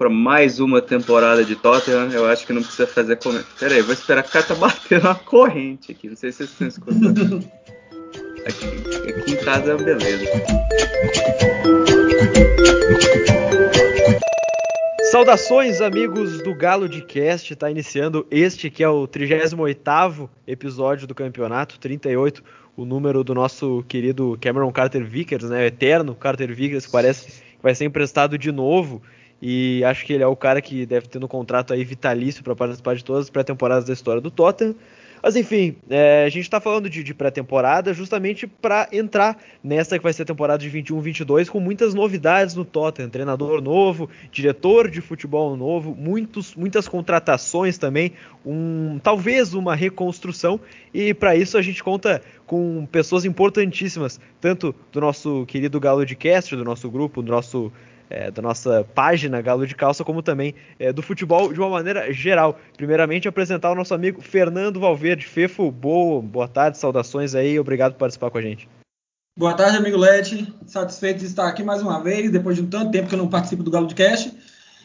para mais uma temporada de Tottenham. Eu acho que não precisa fazer comentário. Pera aí, vou esperar a carta bater na corrente aqui. Não sei se vocês estão escutando. Aqui, aqui em casa é uma beleza. Saudações, amigos do Galo de Cast. Está iniciando este que é o 38 episódio do campeonato, 38, o número do nosso querido Cameron Carter Vickers, né? O eterno Carter Vickers, que parece que vai ser emprestado de novo. E acho que ele é o cara que deve ter no contrato aí vitalício para participar de todas as pré-temporadas da história do Tottenham. Mas enfim, é, a gente está falando de, de pré-temporada justamente para entrar nessa que vai ser a temporada de 21-22 com muitas novidades no Tottenham. Treinador novo, diretor de futebol novo, muitos, muitas contratações também, um, talvez uma reconstrução. E para isso a gente conta com pessoas importantíssimas, tanto do nosso querido Galo de Castro, do nosso grupo, do nosso é, da nossa página Galo de Calça, como também é, do futebol de uma maneira geral. Primeiramente, apresentar o nosso amigo Fernando Valverde. Fefo, boa, boa tarde, saudações aí, obrigado por participar com a gente. Boa tarde, amigo Lete. Satisfeito de estar aqui mais uma vez, depois de um tanto tempo que eu não participo do Galo de Cast.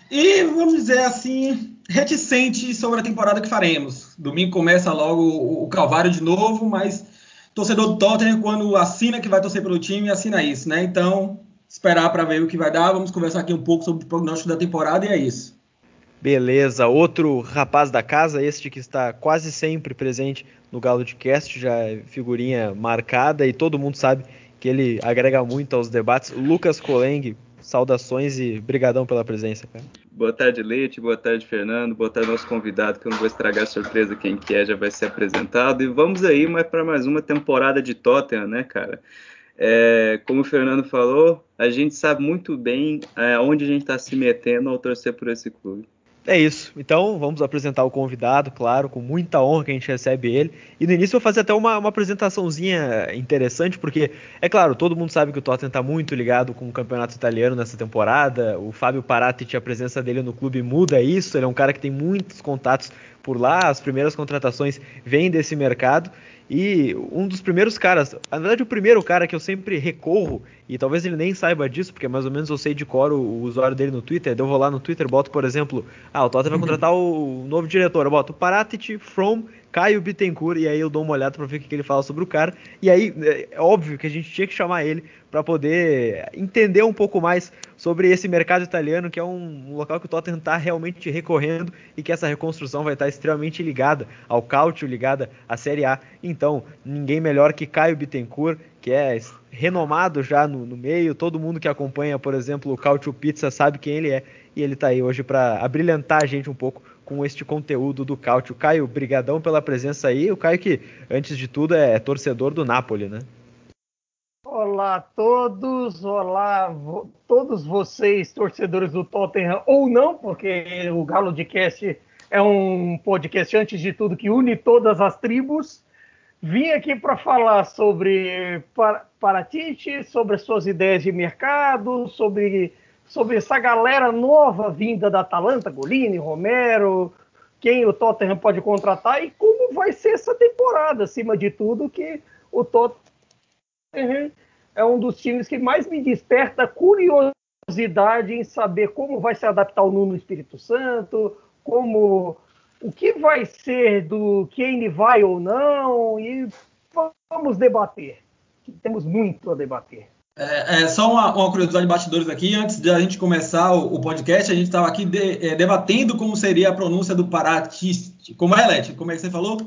E vamos dizer assim, reticente sobre a temporada que faremos. Domingo começa logo o, Calvário de novo, mas torcedor do Tottenham, quando assina que vai torcer pelo time, assina isso, né? Então, esperar para ver o que vai dar. Vamos conversar aqui um pouco sobre o prognóstico da temporada e é isso. Beleza, outro rapaz da casa, este que está quase sempre presente no Galo de Cast, já é figurinha marcada e todo mundo sabe que ele agrega muito aos debates. Lucas Coleng, saudações e brigadão pela presença, cara. Boa tarde, Leite, boa tarde, Fernando, boa tarde, nosso convidado, que eu não vou estragar a surpresa, quem que é já vai ser apresentado. E vamos aí para mais uma temporada de Tottenham, né, cara? É, como o Fernando falou, a gente sabe muito bem é, onde a gente está se metendo ao torcer por esse clube. É isso. Então vamos apresentar o convidado, claro, com muita honra que a gente recebe ele. E no início eu vou fazer até uma, uma apresentaçãozinha interessante, porque, é claro, todo mundo sabe que o Tottenham está muito ligado com o campeonato italiano nessa temporada. O Fábio Paratici, a presença dele no clube muda isso. Ele é um cara que tem muitos contatos por lá, as primeiras contratações vêm desse mercado. E um dos primeiros caras, na verdade o primeiro cara que eu sempre recorro, e talvez ele nem saiba disso, porque mais ou menos eu sei de cor o, o usuário dele no Twitter, eu vou lá no Twitter, boto, por exemplo, ah, o Tottenham vai contratar o novo diretor, eu boto Paratici from Caio Bittencourt, e aí eu dou uma olhada para ver o que ele fala sobre o cara, e aí é, é óbvio que a gente tinha que chamar ele para poder entender um pouco mais sobre esse mercado italiano, que é um, local que o Tottenham está realmente recorrendo e que essa reconstrução vai estar extremamente ligada ao Cautio, ligada à Série A. Então, ninguém melhor que Caio Bittencourt, que é renomado já no, no meio, todo mundo que acompanha, por exemplo, o Cautio Pizza sabe quem ele é, e ele está aí hoje para abrilhantar a gente um pouco com este conteúdo do Cautio. Caio, brigadão pela presença aí. O Caio que, antes de tudo, é torcedor do Napoli, né? Olá a todos, olá vo todos vocês, torcedores do Tottenham, ou não, porque o Galo de Cast é um podcast, antes de tudo, que une todas as tribos. Vim aqui para falar sobre Paratite, sobre suas ideias de mercado, sobre, sobre essa galera nova vinda da Atalanta, Golini, Romero, quem o Tottenham pode contratar e como vai ser essa temporada, acima de tudo, que o Tottenham é um dos times que mais me desperta curiosidade em saber como vai se adaptar o Nuno Espírito Santo, como o que vai ser do Kane vai ou não, e vamos debater. Temos muito a debater. É, é só uma, uma, curiosidade de bastidores aqui. Antes de a gente começar o, o podcast, a gente estava aqui de, é, debatendo como seria a pronúncia do Paratiste. Como é, Lete? Como é que você falou?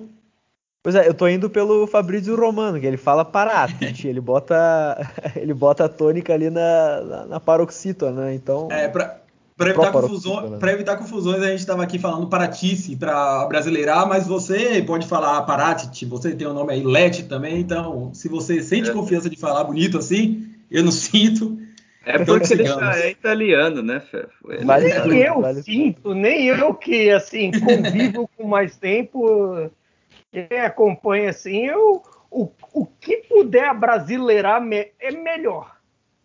Pois é, eu tô indo pelo Fabrício Romano, que ele fala Paratici, ele bota ele bota a tônica ali na, na, na paroxítona, né? Então. É, pra, para evitar, confusões, né? evitar confusões, a gente estava aqui falando Paratice para brasileirar, mas você pode falar Paratite, você tem o nome aí Lete também, então se você sente é. confiança de falar bonito assim, eu não sinto. É porque ele já é italiano, né, Fefo? Mas nem eu vale. sinto, nem eu que assim convivo com mais tempo quem acompanha assim, eu, o, o que puder brasileirar me, é melhor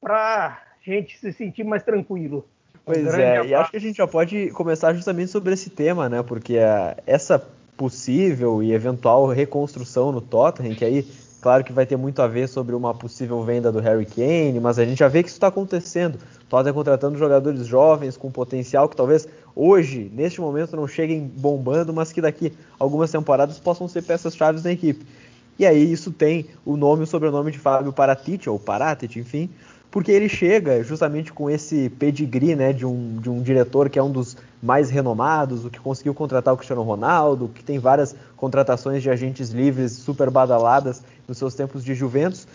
para gente se sentir mais tranquilo. Pois é, e acho que a gente já pode começar justamente sobre esse tema, né? Porque a, essa possível e eventual reconstrução no Tottenham, que aí Claro que vai ter muito a ver sobre uma possível venda do Harry Kane, mas a gente já vê que isso está acontecendo. O Tottenham contratando jogadores jovens com potencial que talvez hoje, neste momento, não cheguem bombando, mas que daqui algumas temporadas possam ser peças-chave da equipe. E aí isso tem o nome e o sobrenome de Fábio Paratici, ou Paratici, enfim, porque ele chega justamente com esse pedigree né, de, um, de um diretor que é um dos mais renomados, o que conseguiu contratar o Cristiano Ronaldo, que tem várias contratações de agentes livres super badaladas nos seus tempos de Juventus,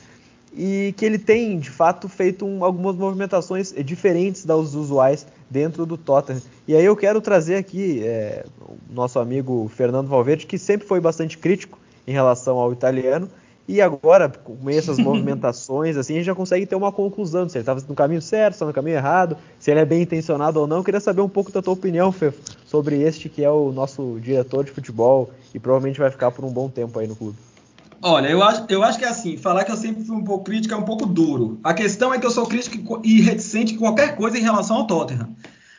e que ele tem, de fato, feito um, algumas movimentações diferentes das usuais dentro do Tottenham. E aí eu quero trazer aqui é, o nosso amigo Fernando Valverde, que sempre foi bastante crítico em relação ao italiano, e agora, com essas movimentações, assim, a gente já consegue ter uma conclusão se ele estava no caminho certo, se no caminho errado, se ele é bem intencionado ou não. Eu queria saber um pouco da tua opinião, Fefo, sobre este que é o nosso diretor de futebol e provavelmente vai ficar por um bom tempo aí no clube. Olha, eu acho, eu acho que é assim, falar que eu sempre fui um pouco crítico é um pouco duro. A questão é que eu sou crítico e reticente com qualquer coisa em relação ao Tottenham.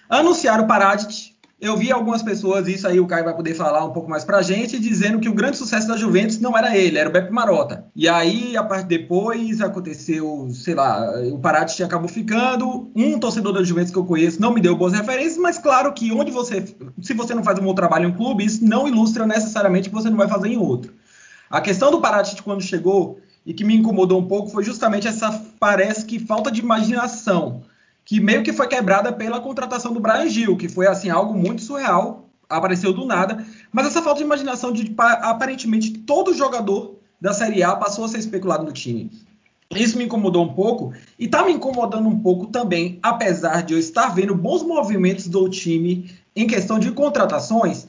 Anunciaram o Paradic, eu vi algumas pessoas, isso aí o Caio vai poder falar um pouco mais pra gente, dizendo que o grande sucesso da Juventus não era ele, era o Beppe Marotta. E aí, a parte depois, aconteceu, sei lá, o Parati acabou ficando. Um torcedor da Juventus que eu conheço não me deu boas referências, mas claro que onde você, se você não faz um bom trabalho em um clube, isso não ilustra necessariamente que você não vai fazer em outro. A questão do Parati quando chegou e que me incomodou um pouco foi justamente essa parece que falta de imaginação que meio que foi quebrada pela contratação do Brian Gil, que foi assim algo muito surreal, apareceu do nada, mas essa falta de imaginação de aparentemente todo jogador da Série A passou a ser especulado no time. Isso me incomodou um pouco e está me incomodando um pouco também, apesar de eu estar vendo bons movimentos do time em questão de contratações,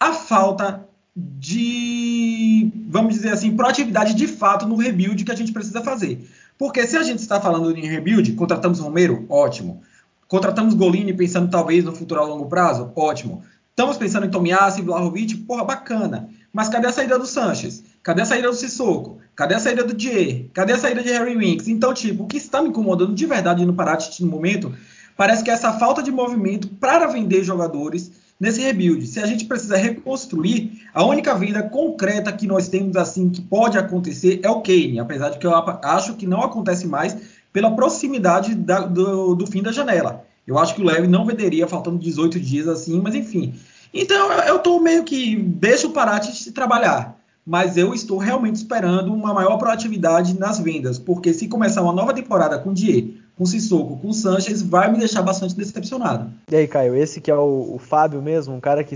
a falta de, vamos dizer assim, proatividade de fato no rebuild que a gente precisa fazer. Porque se a gente está falando em rebuild, contratamos Romero, ótimo. Contratamos Golini pensando talvez no futuro a longo prazo, ótimo. Estamos pensando em Tomiassi, Vlahovic, porra, bacana. Mas cadê a saída do Sanches? Cadê a saída do Sissoko? Cadê a saída do Dier? Cadê a saída de Harry Winks? Então, tipo, o que está me incomodando de verdade no Paraty no momento, parece que é essa falta de movimento para vender jogadores nesse rebuild. Se a gente precisa reconstruir, a única venda concreta que nós temos assim que pode acontecer é o Kane, apesar de que eu acho que não acontece mais pela proximidade da, do, do, fim da janela. Eu acho que o Leve não venderia faltando 18 dias assim, mas enfim. Então eu estou meio que deixa o Parati se trabalhar, mas eu estou realmente esperando uma maior proatividade nas vendas, porque se começar uma nova temporada com o Die com Sissoko, com o Sanches, vai me deixar bastante decepcionado. E aí, Caio, esse que é o, o Fábio mesmo, um cara que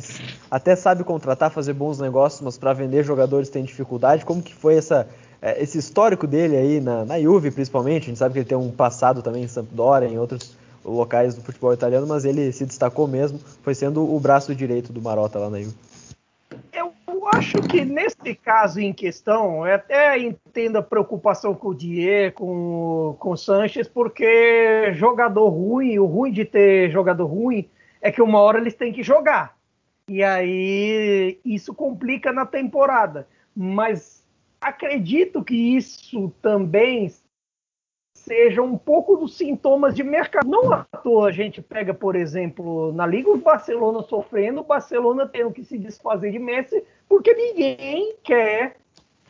até sabe contratar, fazer bons negócios, mas para vender jogadores tem dificuldade. Como que foi essa, é, esse histórico dele aí na, na Juve, principalmente? A gente sabe que ele tem um passado também em Sampdoria, em outros locais do futebol italiano, mas ele se destacou mesmo, foi sendo o braço direito do Marota lá na Juve. Acho que nesse caso em questão, eu até entendo a preocupação com o Dier, com, com o Sanches, porque jogador ruim, o ruim de ter jogador ruim é que uma hora eles têm que jogar. E aí isso complica na temporada. Mas acredito que isso também seja um pouco dos sintomas de mercado. Não à toa a gente pega, por exemplo, na Liga o Barcelona sofrendo, o Barcelona tendo que se desfazer de Messi, porque ninguém quer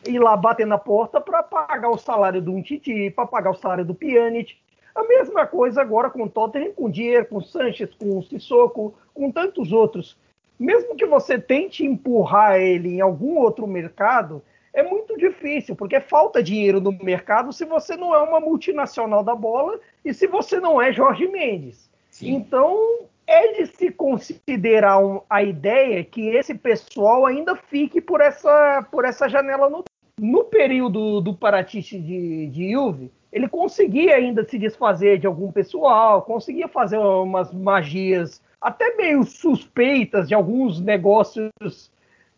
ir lá bater na porta para pagar o salário do Titi, para pagar o salário do Pjanic. A mesma coisa agora com o Tottenham, com o Dier, com o Sanches, com o Sissoko, com tantos outros. Mesmo que você tente empurrar ele em algum outro mercado, é muito difícil, porque falta dinheiro no mercado se você não é uma multinacional da bola e se você não é Jorge Mendes. Sim. Então, é de se considerar um, a ideia que esse pessoal ainda fique por essa, por essa janela no, no período do Paratice de, de ele conseguia ainda se desfazer de algum pessoal, conseguia fazer umas magias até meio suspeitas de alguns negócios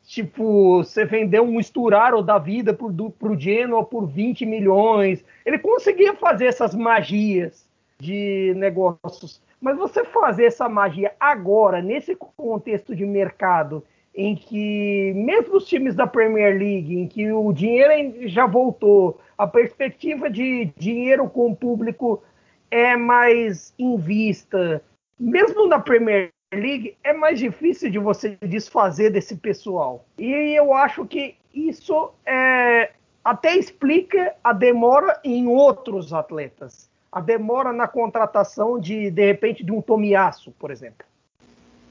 Tipo, você vendeu um Sturaro da vida do, pro Genoa por 20 milhões. Ele conseguia fazer essas magias de negócios. Mas você fazer essa magia agora, nesse contexto de mercado, em que, mesmo os times da Premier League, em que o dinheiro já voltou, a perspectiva de dinheiro com o público é mais em vista, mesmo na Premier League é mais difícil de você desfazer desse pessoal. E eu acho que isso é até explica a demora em outros atletas. A demora na contratação de, de repente, de um Tomiasso, por exemplo.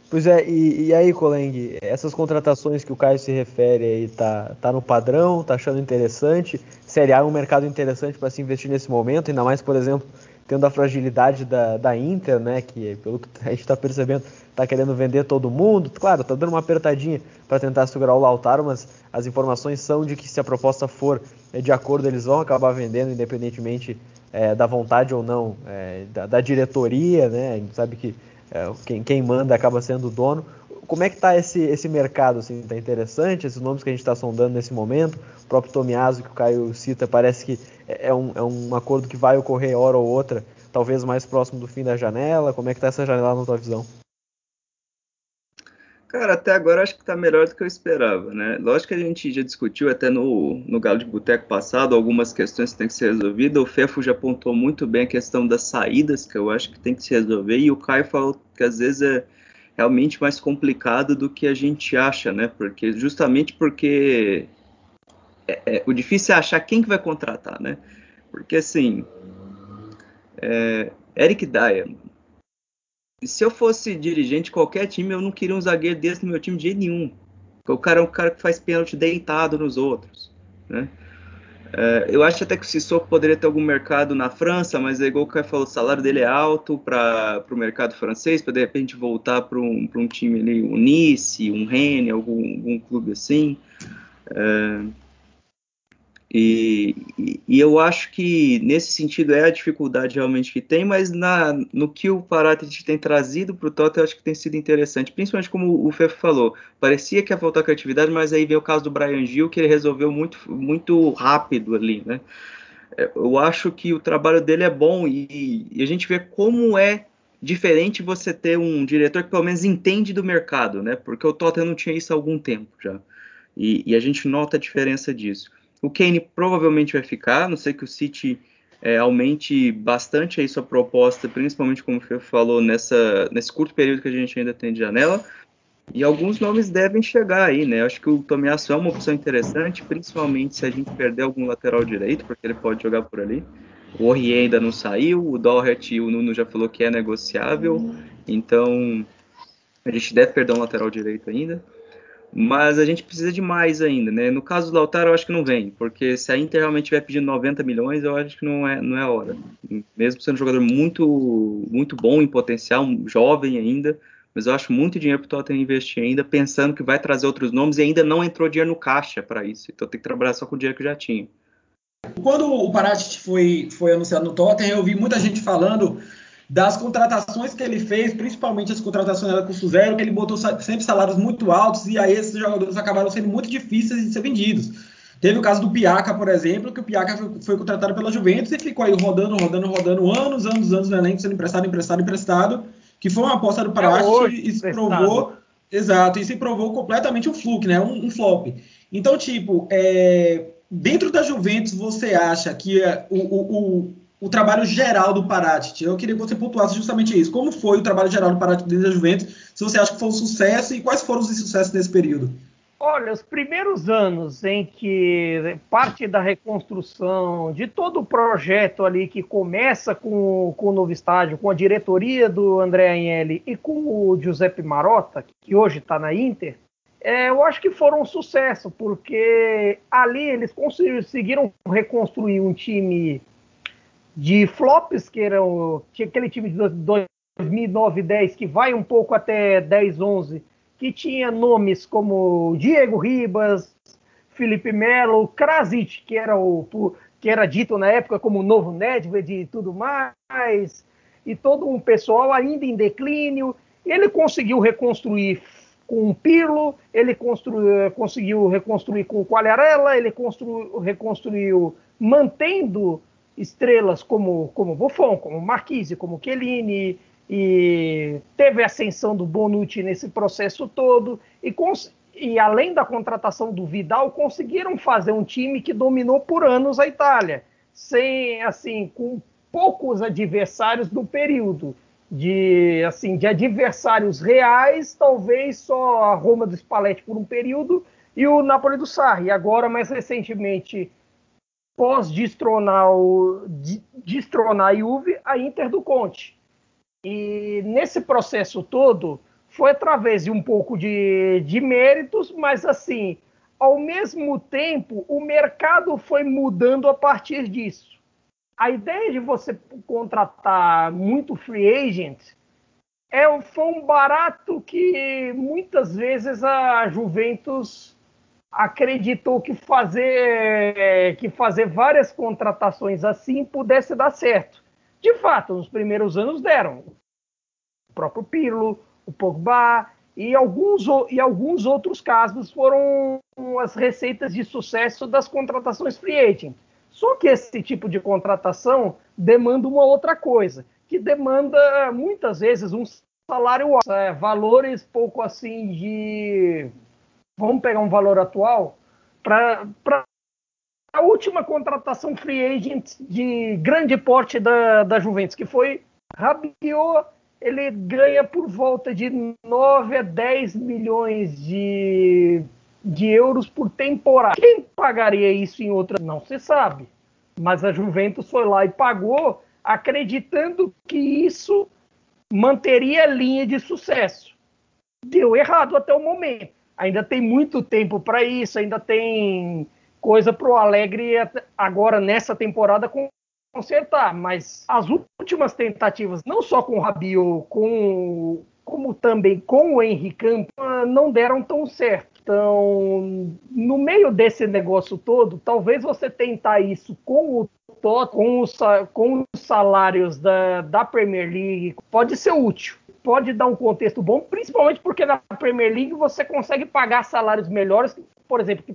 Pois é, e, e, aí, Coleng, essas contratações que o Caio se refere aí, tá, tá no padrão, tá achando interessante? Série A é um mercado interessante para se investir nesse momento, ainda mais, por exemplo, tendo a fragilidade da, da Inter, né, que pelo que a gente está percebendo, está querendo vender todo mundo. Claro, está dando uma apertadinha para tentar segurar o Lautaro, mas as informações são de que se a proposta for é, de acordo, eles vão acabar vendendo, independentemente é, da vontade ou não é, da, da, diretoria, né? A gente sabe que é, quem, quem, manda acaba sendo o dono. Como é que está esse, esse mercado? Assim, tá interessante? Esses nomes que a gente está sondando nesse momento, o próprio Tomiaso que o Caio cita, parece que é um, é um acordo que vai ocorrer hora ou outra, talvez mais próximo do fim da janela. Como é que está essa janela na tua visão? Cara, até agora acho que está melhor do que eu esperava, né? Lógico que a gente já discutiu até no, no Galo de Boteco passado algumas questões que têm que ser resolvidas. O Fefo já apontou muito bem a questão das saídas, que eu acho que tem que se resolver, e o Caio falou que às vezes é realmente mais complicado do que a gente acha, né? Porque justamente porque é, é, o difícil é achar quem que vai contratar, né? Porque assim, é, Eric Dyer, se eu fosse dirigente de qualquer time, eu não queria um zagueiro desse no meu time de jeito nenhum. Porque o cara é um cara que faz pênalti deitado nos outros, né? É, eu acho até que o Sissoko poderia ter algum mercado na França, mas é igual o Caio falou, o salário dele é alto para o mercado francês, para de repente voltar para um, um time ali, um Nice, um Rennes, algum, algum clube assim. É, e, e, eu acho que nesse sentido é a dificuldade realmente que tem, mas na, no que o Paraty tem trazido para o Tottenham, eu acho que tem sido interessante, principalmente como o Fefo falou, parecia que ia faltar criatividade, mas aí veio o caso do Brian Gil, que ele resolveu muito, muito rápido ali, né? É, eu acho que o trabalho dele é bom e, e a gente vê como é diferente você ter um diretor que pelo menos entende do mercado, né? Porque o Tottenham não tinha isso há algum tempo já. E, e a gente nota a diferença disso. O Kane provavelmente vai ficar, a não sei que o City é, aumente bastante aí sua proposta, principalmente como o falou, nessa, nesse curto período que a gente ainda tem de janela. E alguns nomes devem chegar aí, né? Acho que o Tomiasso é uma opção interessante, principalmente se a gente perder algum lateral direito, porque ele pode jogar por ali. O Aurier ainda não saiu, o Doherty, o Nuno já falou que é negociável, então a gente deve perder um lateral direito ainda mas a gente precisa de mais ainda, né? No caso do Lautaro, eu acho que não vem, porque se a Inter realmente estiver pedindo 90 milhões, eu acho que não é, não é a hora. Mesmo sendo um jogador muito, muito bom em potencial, jovem ainda, mas eu acho muito dinheiro para o Tottenham investir ainda, pensando que vai trazer outros nomes e ainda não entrou dinheiro no caixa para isso. Então tem que trabalhar só com o dinheiro que já tinha. Quando o Parati foi, foi anunciado no Tottenham, eu vi muita gente falando das contratações que ele fez, principalmente as contratações da custo zero, que ele botou sempre salários muito altos e aí esses jogadores acabaram sendo muito difíceis de ser vendidos. Teve o caso do Piaca, por exemplo, que o Piaca foi, foi contratado pela Juventus e ficou aí rodando, rodando, rodando anos, anos, anos no elenco, sendo emprestado, emprestado, emprestado, que foi uma aposta do Parati e se provou, exato, e se provou completamente um fluke, né, um, um flop. Então, tipo, é, dentro da Juventus, você acha que é, o, o o trabalho geral do Paratici. Eu queria que você pontuasse justamente isso. Como foi o trabalho geral do Paratici dentro da Juventus? Se você acha que foi um sucesso e quais foram os insucessos nesse período? Olha, os primeiros anos em que parte da reconstrução de todo o projeto ali que começa com, com o novo estádio, com a diretoria do André Agnelli e com o Giuseppe Marotta, que hoje está na Inter, é, eu acho que foram um sucesso, porque ali eles conseguiram reconstruir um time de flops, que era aquele time de 2009 10 que vai um pouco até 10, 11, que tinha nomes como Diego Ribas, Felipe Melo, Krasic, que era o que era dito na época como o novo Nedved e tudo mais, e todo um pessoal ainda em declínio. Ele conseguiu reconstruir com o Pirlo, ele conseguiu reconstruir com o Quagliarella, ele reconstruiu mantendo estrelas como, como Buffon, como Marquise, como Chiellini, e teve a ascensão do Bonucci nesse processo todo, e, e além da contratação do Vidal, conseguiram fazer um time que dominou por anos a Itália, sem, assim, com poucos adversários do período. De, assim, de adversários reais, talvez só a Roma do Spalletti por um período e o Napoli do Sarri. Agora, mais recentemente, pós destronar, o, destronar a Juve, a Inter do Conte. E nesse processo todo, foi através de um pouco de, de méritos, mas assim, ao mesmo tempo, o mercado foi mudando a partir disso. A ideia de você contratar muito free agent é, foi um barato que muitas vezes a Juventus acreditou que fazer, que fazer várias contratações assim pudesse dar certo. De fato, nos primeiros anos deram. O próprio Pirlo, o Pogba e alguns, e alguns outros casos foram as receitas de sucesso das contratações free agent. Só que esse tipo de contratação demanda uma outra coisa, que demanda muitas vezes um salário é, valores pouco assim de vamos pegar um valor atual para a última contratação free agent de grande porte da, da Juventus, que foi Rabiot, ele ganha por volta de 9 a 10 milhões de, de euros por temporada. Quem pagaria isso em outra? Não se sabe. Mas a Juventus foi lá e pagou, acreditando que isso manteria a linha de sucesso. Deu errado até o momento. Ainda tem muito tempo para isso, ainda tem coisa para o Alegre agora nessa temporada consertar, mas as últimas tentativas, não só com o Rabiot, com, como também com o Henrique Campos, não deram tão certo. Então, no meio desse negócio todo, talvez você tentar isso com o com os, com os salários da, da Premier League pode ser útil pode dar um contexto bom, principalmente porque na Premier League você consegue pagar salários melhores, por exemplo,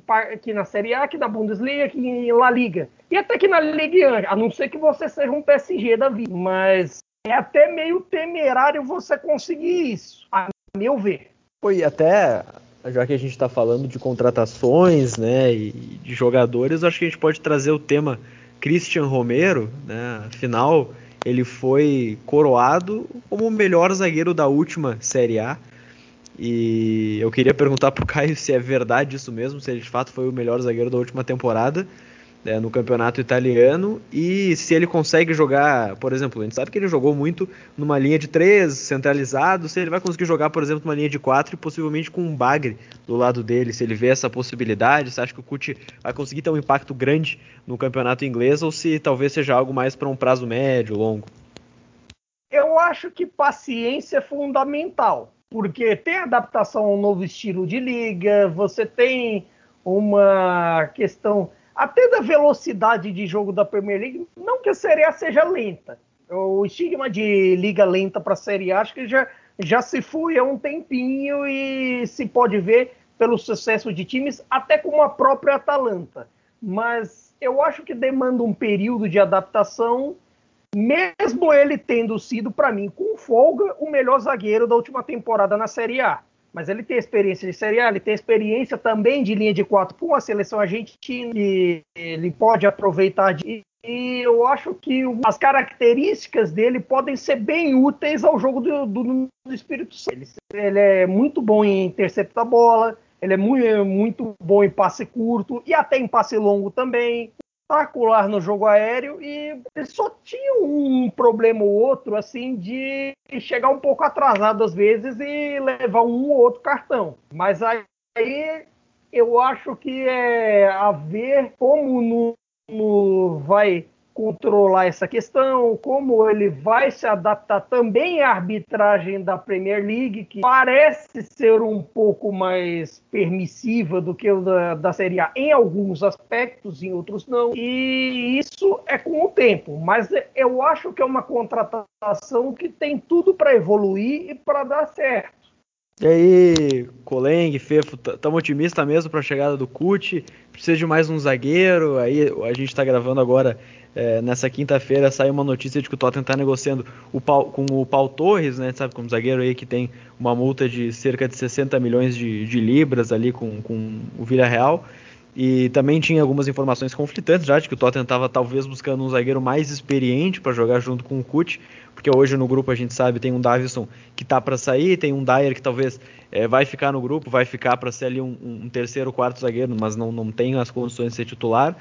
que, na Série A, que na Bundesliga, que em La Liga. E até que na Ligue 1, a não ser que você seja um PSG da vida. Mas é até meio temerário você conseguir isso, a meu ver. Foi até já que a gente está falando de contratações, né, e de jogadores, acho que a gente pode trazer o tema Christian Romero, né, afinal ele foi coroado como o melhor zagueiro da última Série A. E eu queria perguntar para o Caio se é verdade isso mesmo, se ele de fato foi o melhor zagueiro da última temporada né, no campeonato italiano e se ele consegue jogar, por exemplo, a gente sabe que ele jogou muito numa linha de três centralizado, se ele vai conseguir jogar, por exemplo, numa linha de quatro e possivelmente com um bagre do lado dele, se ele vê essa possibilidade, você acha que o Cuti vai conseguir ter um impacto grande no campeonato inglês ou se talvez seja algo mais para um prazo médio, longo? Eu acho que paciência é fundamental, porque tem adaptação ao novo estilo de liga, você tem uma questão até da velocidade de jogo da Premier League, não que a Série A seja lenta. O estigma de liga lenta para a Série A acho que já, já se foi há um tempinho e se pode ver pelo sucesso de times, até como a própria Atalanta. Mas eu acho que demanda um período de adaptação, mesmo ele tendo sido, para mim, com folga, o melhor zagueiro da última temporada na Série A mas ele tem experiência de Série A, ele tem experiência também de linha de quatro com a seleção argentina, e ele pode aproveitar de. E eu acho que as características dele podem ser bem úteis ao jogo do, do, do Espírito Santo. Ele, ele, é muito bom em interceptar a bola, ele é muito, muito bom em passe curto e até em passe longo também espetacular no jogo aéreo e só tinha um problema ou outro, assim, de chegar um pouco atrasado às vezes e levar um ou outro cartão. Mas aí eu acho que é a ver como no vai controlar essa questão, como ele vai se adaptar também à arbitragem da Premier League, que parece ser um pouco mais permissiva do que o da, da Série A em alguns aspectos, em outros não. E isso é com o tempo, mas eu acho que é uma contratação que tem tudo para evoluir e para dar certo. E aí, Coleng, Fefo, estamos otimistas mesmo para a chegada do Cut? Precisa de mais um zagueiro? Aí a gente está gravando agora é, nessa quinta-feira saiu uma notícia de que o Tottenham está negociando o com o Paul Torres, né, sabe, como zagueiro aí que tem uma multa de cerca de 60 milhões de, de libras ali com, com o Villarreal. E também tinha algumas informações conflitantes já de que o Tottenham estava talvez buscando um zagueiro mais experiente para jogar junto com o Kut, porque hoje no grupo a gente sabe tem um Davison que tá para sair, tem um Dyer que talvez é, vai ficar no grupo, vai ficar para ser ali um, um terceiro, quarto zagueiro, mas não, não tem as condições de ser titular.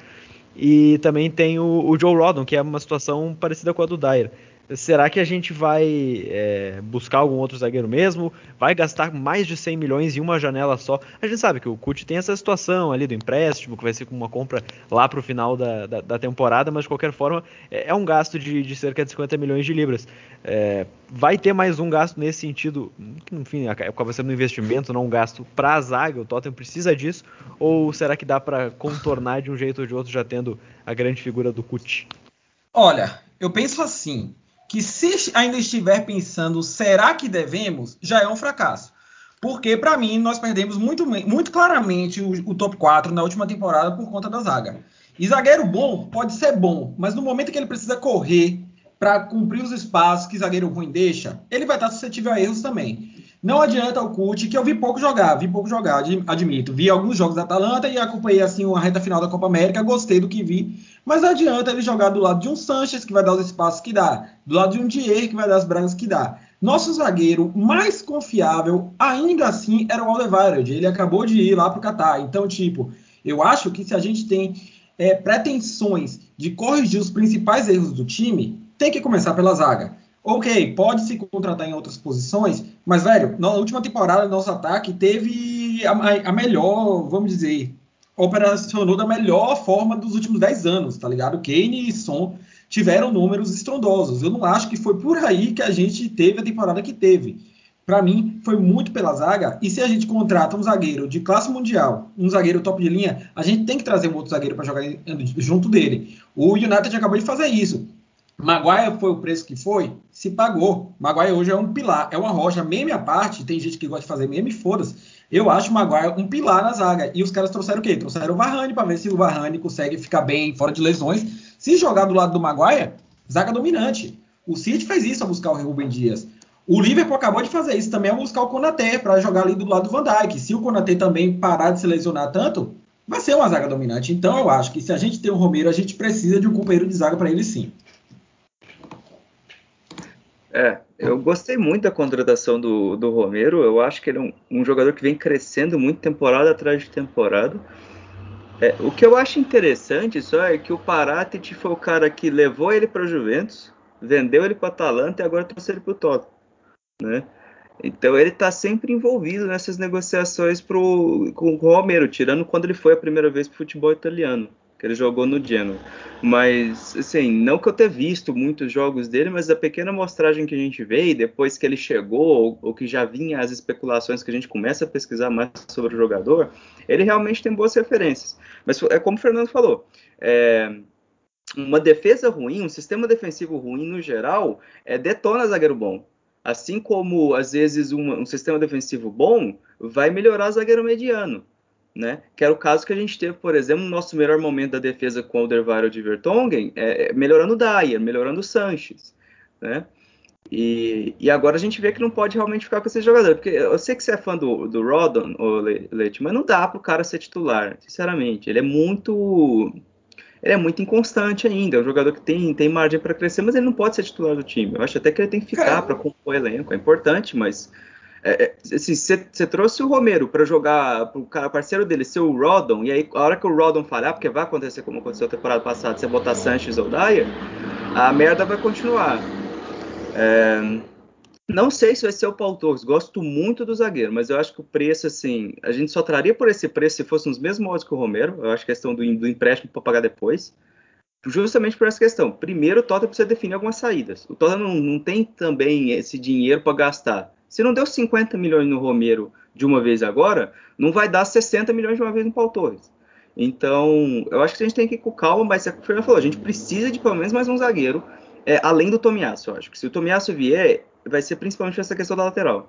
E também tem o, o Joe Rodon, que é uma situação parecida com a do Dyer. Será que a gente vai é, buscar algum outro zagueiro mesmo? Vai gastar mais de 100 milhões em uma janela só? A gente sabe que o CUT tem essa situação ali do empréstimo, que vai ser com uma compra lá para o final da, da, da, temporada, mas de qualquer forma é, é um gasto de, de, cerca de 50 milhões de libras. É, vai ter mais um gasto nesse sentido, enfim acaba sendo um investimento, não um gasto para a zaga. O Tottenham precisa disso? Ou será que dá para contornar de um jeito ou de outro já tendo a grande figura do CUT? Olha, eu penso assim que se ainda estiver pensando será que devemos, já é um fracasso. Porque, para mim, nós perdemos muito, muito claramente o, o, top 4 na última temporada por conta da zaga. E zagueiro bom pode ser bom, mas no momento que ele precisa correr para cumprir os espaços que zagueiro ruim deixa, ele vai estar suscetível a erros também. Não adianta o Cult, que eu vi pouco jogar, vi pouco jogar, admito. Vi alguns jogos da Atalanta e acompanhei assim a reta final da Copa América, gostei do que vi. Mas não adianta ele jogar do lado de um Sanches, que vai dar os espaços que dá, do lado de um Dier, que vai dar as brancas que dá. Nosso zagueiro mais confiável, ainda assim, era o Alderweireld. Ele acabou de ir lá para o Catar. Então, tipo, eu acho que se a gente tem é, pretensões de corrigir os principais erros do time, tem que começar pela zaga. Ok, pode se contratar em outras posições, mas, velho, na última temporada, nosso ataque teve a, a melhor, vamos dizer, operacionou da melhor forma dos últimos 10 anos, tá ligado? Kane e Son tiveram números estrondosos. Eu não acho que foi por aí que a gente teve a temporada que teve. Para mim, foi muito pela zaga. E se a gente contrata um zagueiro de classe mundial, um zagueiro top de linha, a gente tem que trazer um outro zagueiro para jogar junto dele. O United acabou de fazer isso. Maguire foi o preço que foi, se pagou. Maguire hoje é um pilar, é uma rocha, meme à parte. Tem gente que gosta de fazer meme, foda-se. Eu acho o Maguire um pilar na zaga. E os caras trouxeram o quê? Trouxeram o Varane para ver se o Varane consegue ficar bem fora de lesões. Se jogar do lado do Maguire, zaga dominante. O City fez isso a buscar o Rubem Dias. O Liverpool acabou de fazer isso também a buscar o Konaté para jogar ali do lado do Van Dijk. Se o Konaté também parar de se lesionar tanto, vai ser uma zaga dominante. Então eu acho que se a gente tem um Romero, a gente precisa de um companheiro de zaga para ele sim. É, eu gostei muito da contratação do, do Romero. Eu acho que ele é um, um jogador que vem crescendo muito temporada atrás de temporada. É, o que eu acho interessante só é que o Paratici foi o cara que levou ele para o Juventus, vendeu ele para o Atalanta e agora trouxe ele para o Tottenham, né? Então ele está sempre envolvido nessas negociações pro, com o Romero, tirando quando ele foi a primeira vez para o futebol italiano que ele jogou no Genoa. Mas, assim, não que eu tenha visto muitos jogos dele, mas a pequena mostragem que a gente e depois que ele chegou, ou, ou, que já vinha as especulações que a gente começa a pesquisar mais sobre o jogador, ele realmente tem boas referências. Mas é como o Fernando falou, é, uma defesa ruim, um sistema defensivo ruim no geral, é, detona zagueiro bom. Assim como, às vezes, um, um sistema defensivo bom vai melhorar zagueiro mediano né? Que era o caso que a gente teve, por exemplo, no nosso melhor momento da defesa com o Alderweireld de Vertonghen, é, é, melhorando o Dyer, melhorando o Sanches, né? E, e, agora a gente vê que não pode realmente ficar com esse jogador, porque eu sei que você é fã do, do Rodon, Leite, mas não dá para o cara ser titular, sinceramente. Ele é muito ele é muito inconstante ainda. É um jogador que tem, tem margem para crescer, mas ele não pode ser titular do time. Eu acho até que ele tem que ficar para compor o elenco. É importante, mas é, é assim, você trouxe o Romero para jogar pro cara parceiro dele ser o Rodon, e aí a hora que o Rodon falhar, porque vai acontecer como aconteceu na temporada passada, você botar Sanches ou Dyer, a merda vai continuar. É, não sei se vai ser o Paul Torres, gosto muito do zagueiro, mas eu acho que o preço, assim, a gente só traria por esse preço se fosse nos mesmos moldes que o Romero, eu acho questão do, do empréstimo para pagar depois, justamente por essa questão. Primeiro, o Tottenham precisa definir algumas saídas. O Tottenham não, não tem também esse dinheiro para gastar. Se não deu 50 milhões no Romero de uma vez agora, não vai dar 60 milhões de uma vez no Paul Torres. Então, eu acho que a gente tem que ir com calma, mas é o que o Fernando falou, a gente precisa de pelo menos mais um zagueiro, é, além do Tomiasso, eu acho que se o Tomiasso vier, vai ser principalmente essa questão da lateral,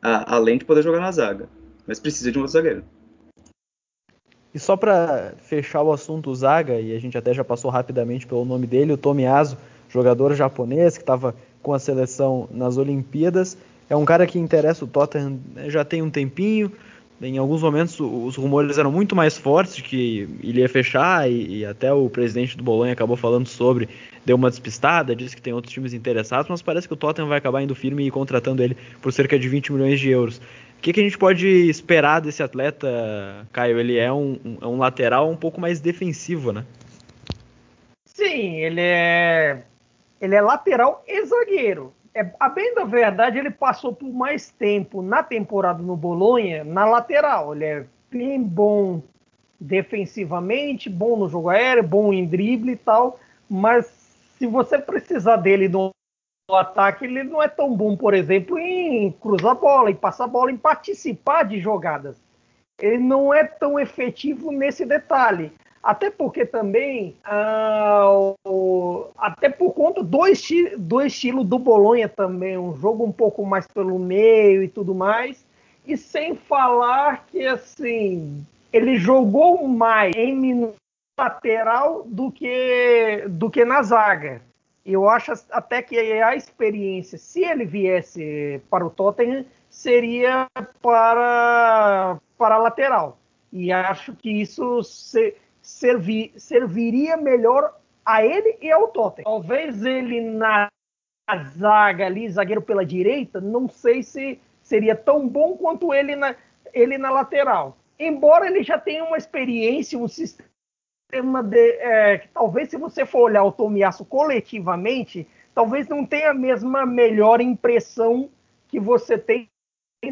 a, além de poder jogar na zaga, mas precisa de um outro zagueiro. E só para fechar o assunto zaga, e a gente até já passou rapidamente pelo nome dele, o Tomiasso, jogador japonês que estava com a seleção nas Olimpíadas, é um cara que interessa o Tottenham né, já tem um tempinho. Em alguns momentos os rumores eram muito mais fortes de que ele ia fechar e, e, até o presidente do Bolonha acabou falando sobre, deu uma despistada, disse que tem outros times interessados, mas parece que o Tottenham vai acabar indo firme e contratando ele por cerca de 20 milhões de euros. O que, que a gente pode esperar desse atleta, Caio? Ele é um, um, é um lateral um pouco mais defensivo, né? Sim, ele é ele é lateral e zagueiro. É, a bem da verdade, ele passou por mais tempo na temporada no Bolonha na lateral. Ele é bem bom defensivamente, bom no jogo aéreo, bom em drible e tal, mas se você precisar dele no ataque, ele não é tão bom, por exemplo, em cruzar bola, em passar bola, em participar de jogadas. Ele não é tão efetivo nesse detalhe. Até porque também, ah, o, até por conta do, esti do estilo do Bolonha também, um jogo um pouco mais pelo meio e tudo mais. E sem falar que, assim, ele jogou mais em lateral do que, do que na zaga. Eu acho até que a experiência, se ele viesse para o Tottenham, seria para, para lateral. E acho que isso se, servir, serviria melhor a ele e ao Tottenham. Talvez ele na zaga ali, zagueiro pela direita, não sei se seria tão bom quanto ele na, ele na lateral. Embora ele já tenha uma experiência, um sistema de. É, que talvez, se você for olhar o Tomiasso coletivamente, talvez não tenha a mesma melhor impressão que você tem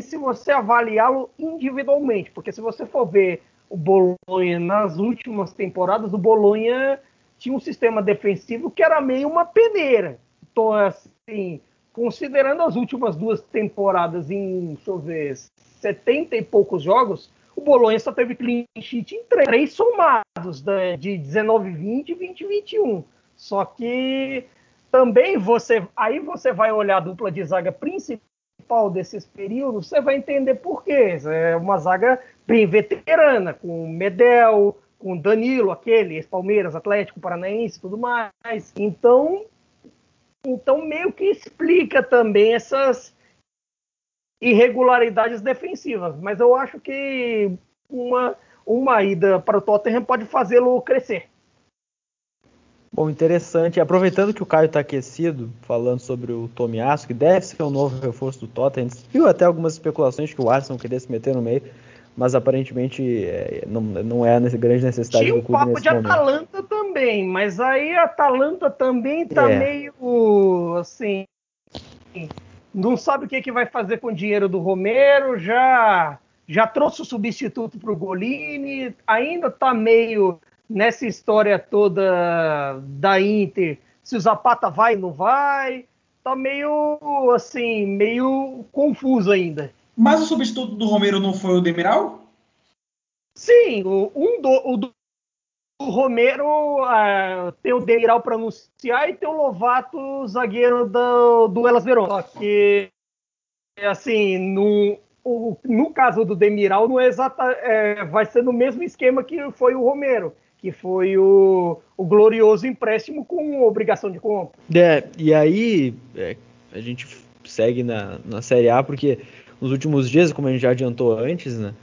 se você avaliá-lo individualmente. Porque se você for ver o Bolonha nas últimas temporadas, o Bolonha tinha um sistema defensivo que era meio uma peneira. Então, assim, considerando as últimas duas temporadas em, deixa eu ver, 70 e poucos jogos, o Bolonha só teve clean sheet em três somados, né, de 19-20 e 20-21. Só que também você, aí você vai olhar a dupla de zaga principal principal desses períodos, você vai entender por quê. É uma zaga bem veterana, com Medel, com Danilo, aquele, Palmeiras, Atlético Paranaense tudo mais. Então, então, meio que explica também essas irregularidades defensivas. Mas eu acho que uma, uma ida para o Tottenham pode fazê-lo crescer. Bom, interessante. Aproveitando que o Caio está aquecido, falando sobre o Tomiasso, que deve ser o novo reforço do Tottenham, viu até algumas especulações que o Arsenal queria se meter no meio, mas aparentemente é, não, não é a grande necessidade Tinha do clube Tinha um papo de momento. Atalanta também, mas aí a Atalanta também está é. meio assim, não sabe o que, que vai fazer com o dinheiro do Romero, já já trouxe o substituto para o Golini, ainda está meio nessa história toda da Inter, se o Zapata vai ou não vai, tá meio assim, meio confuso ainda. Mas o substituto do Romero não foi o Demiral? Sim, o, um do, o do o Romero uh, tem o Demiral para anunciar e tem o Lovato, zagueiro do, do Elas Verona. Só que, assim, no, o, no caso do Demiral, não é exata, é, vai ser no mesmo esquema que foi o Romero que foi o, o glorioso empréstimo com obrigação de compra. É, e aí é, a gente segue na, na Série A, porque nos últimos dias, como a gente já adiantou antes, né,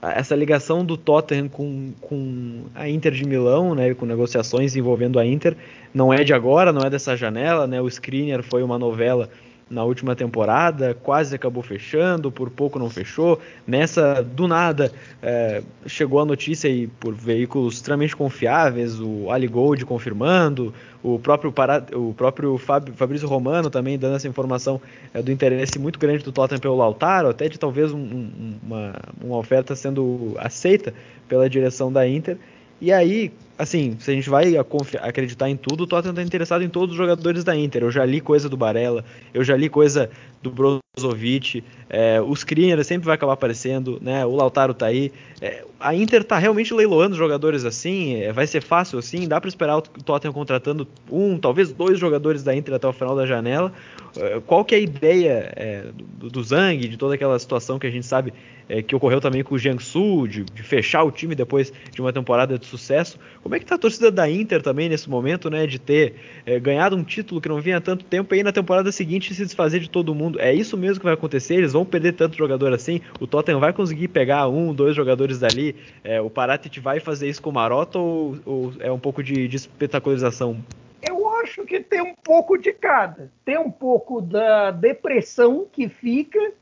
essa ligação do Tottenham com, com a Inter de Milão, né, com negociações envolvendo a Inter, não é de agora, não é dessa janela, né, o Screener foi uma novela na última temporada, quase acabou fechando, por pouco não fechou. Nessa, do nada, é, chegou a notícia aí por veículos extremamente confiáveis, o Ali Gold confirmando, o próprio, Pará, o próprio Fab, Fabrício Romano também dando essa informação é, do interesse muito grande do Tottenham pelo Lautaro, até de talvez um, um, uma, uma oferta sendo aceita pela direção da Inter. E aí, assim, se a gente vai acreditar em tudo, o Tottenham está interessado em todos os jogadores da Inter. Eu já li coisa do Barella, eu já li coisa do Brozovic, é, o Skriniar sempre vai acabar aparecendo, né? O Lautaro tá aí. É, a Inter tá realmente leiloando jogadores assim, é, vai ser fácil assim, dá para esperar o Tottenham contratando um, talvez dois jogadores da Inter até o final da janela. É, qual que é a ideia é, do, do Zang, de toda aquela situação que a gente sabe é, que ocorreu também com o Jiangsu, de, de, fechar o time depois de uma temporada de sucesso. Como é que tá a torcida da Inter também nesse momento, né, de ter ganhado um título que não vinha há tanto tempo e aí na temporada seguinte se desfazer de todo mundo? É isso mesmo que vai acontecer? Eles vão perder tanto jogador assim? O Tottenham vai conseguir pegar um, dois jogadores dali? É, o Paratit vai fazer isso com o Marotta ou, ou é um pouco de, de espetacularização? Eu acho que tem um pouco de cada. Tem um pouco da depressão que fica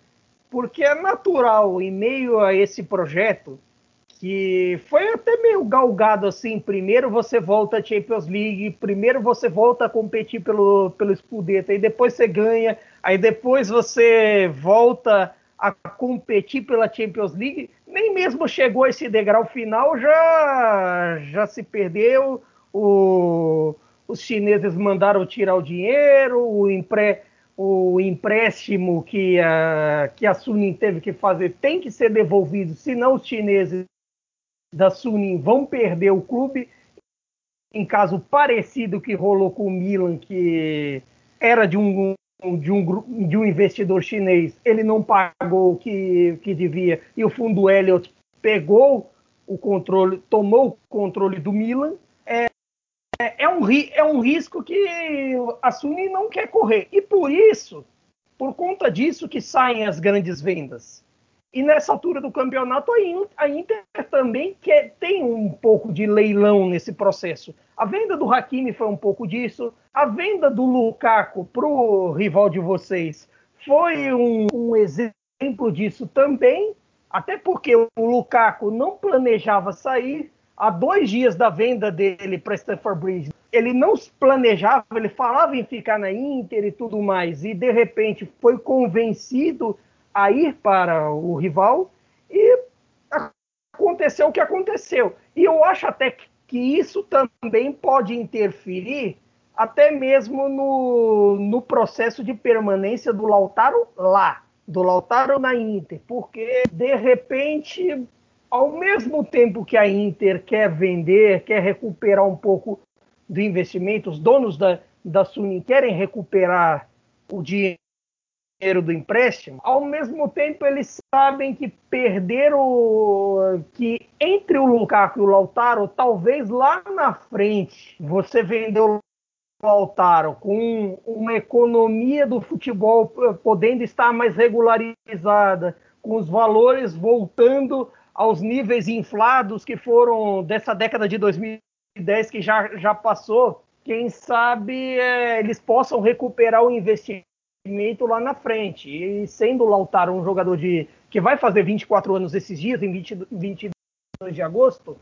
porque é natural, em meio a esse projeto, que foi até meio galgado assim. Primeiro você volta à Champions League, primeiro você volta a competir pelo, pelo Scudetto, aí depois você ganha, aí depois você volta a competir pela Champions League. Nem mesmo chegou a esse degrau final, já, já se perdeu. O, os chineses mandaram tirar o dinheiro, o, o empréstimo que a, que a Suning teve que fazer tem que ser devolvido, senão os chineses da Suning vão perder o clube, em caso parecido que rolou com o Milan, que era de um, de um, de um investidor chinês, ele não pagou o que, que devia, e o fundo Elliott pegou o controle, tomou o controle do Milan, é, é, um, é um risco que a Suning não quer correr. E por isso, por conta disso que saem as grandes vendas. E nessa altura do campeonato, a Inter também quer, tem um pouco de leilão nesse processo. A venda do Hakimi foi um pouco disso. A venda do Lukaku para o rival de vocês foi um, um exemplo disso também. Até porque o Lukaku não planejava sair. Há dois dias da venda dele para Stamford Bridge, ele não planejava, ele falava em ficar na Inter e tudo mais, e de repente foi convencido a ir para o rival e aconteceu o que aconteceu. E eu acho até que isso também pode interferir até mesmo no, no processo de permanência do Lautaro lá, do Lautaro na Inter, porque de repente, ao mesmo tempo que a Inter quer vender, quer recuperar um pouco do investimento, os donos da, da Suning querem recuperar o dinheiro dinheiro do empréstimo, ao mesmo tempo eles sabem que perderam que entre o Lukaku e o Lautaro, talvez lá na frente você vendeu o Lautaro com uma economia do futebol podendo estar mais regularizada, com os valores voltando aos níveis inflados que foram dessa década de 2010 que já, já passou, quem sabe é, eles possam recuperar o investimento lá na frente. E sendo o Lautaro um jogador de que vai fazer 24 anos esses dias, em 20, 22 de agosto,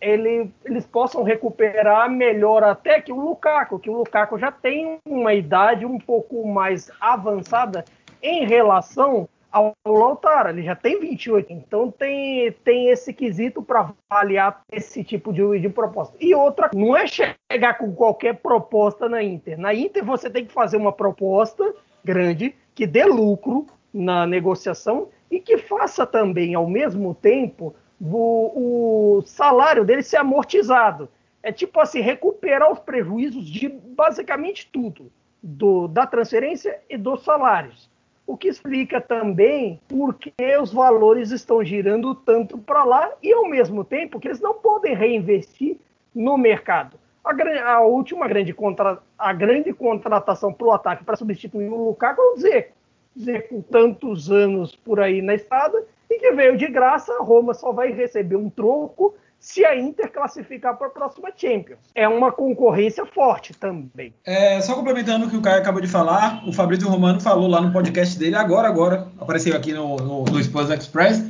ele, eles possam recuperar melhor até que o Lukaku, que o Lukaku já tem uma idade um pouco mais avançada em relação ao Lautaro, ele já tem 28, então tem, tem esse quesito para avaliar esse tipo de, de proposta. E outra, não é chegar com qualquer proposta na Inter. Na Inter você tem que fazer uma proposta grande, que dê lucro na negociação e que faça também, ao mesmo tempo, o, o salário dele ser amortizado. É tipo assim, recuperar os prejuízos de basicamente tudo, do, da transferência e dos salários. O que explica também por que os valores estão girando tanto para lá e, ao mesmo tempo, que eles não podem reinvestir no mercado. A, a última grande, contra, a grande contratação para o ataque para substituir o Lukaku é o Zeco. Zeco tantos anos por aí na estrada e que veio de graça, a Roma só vai receber um troco se a Inter classificar para a próxima Champions. É uma concorrência forte também. É, só complementando o que o Caio acabou de falar, o Fabrício Romano falou lá no podcast dele, agora, agora, apareceu aqui no, no, no Spurs Express,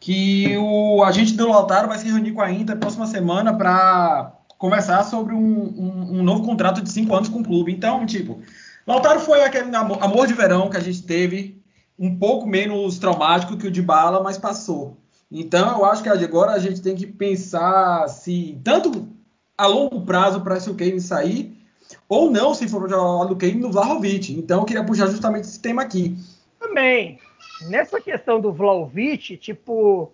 que o agente do Lautaro vai se reunir com a Inter próxima semana para conversar sobre um, um, um, novo contrato de cinco anos com o clube. Então, tipo, Lautaro foi aquele amor, de verão que a gente teve, um pouco menos traumático que o de Bala, mas passou. Então, eu acho que agora a gente tem que pensar se, tanto a longo prazo para se o Kane sair, ou não, se for jogar do Kane no Vlahovic. Então, eu queria puxar justamente esse tema aqui. Também, nessa questão do Vlahovic, tipo,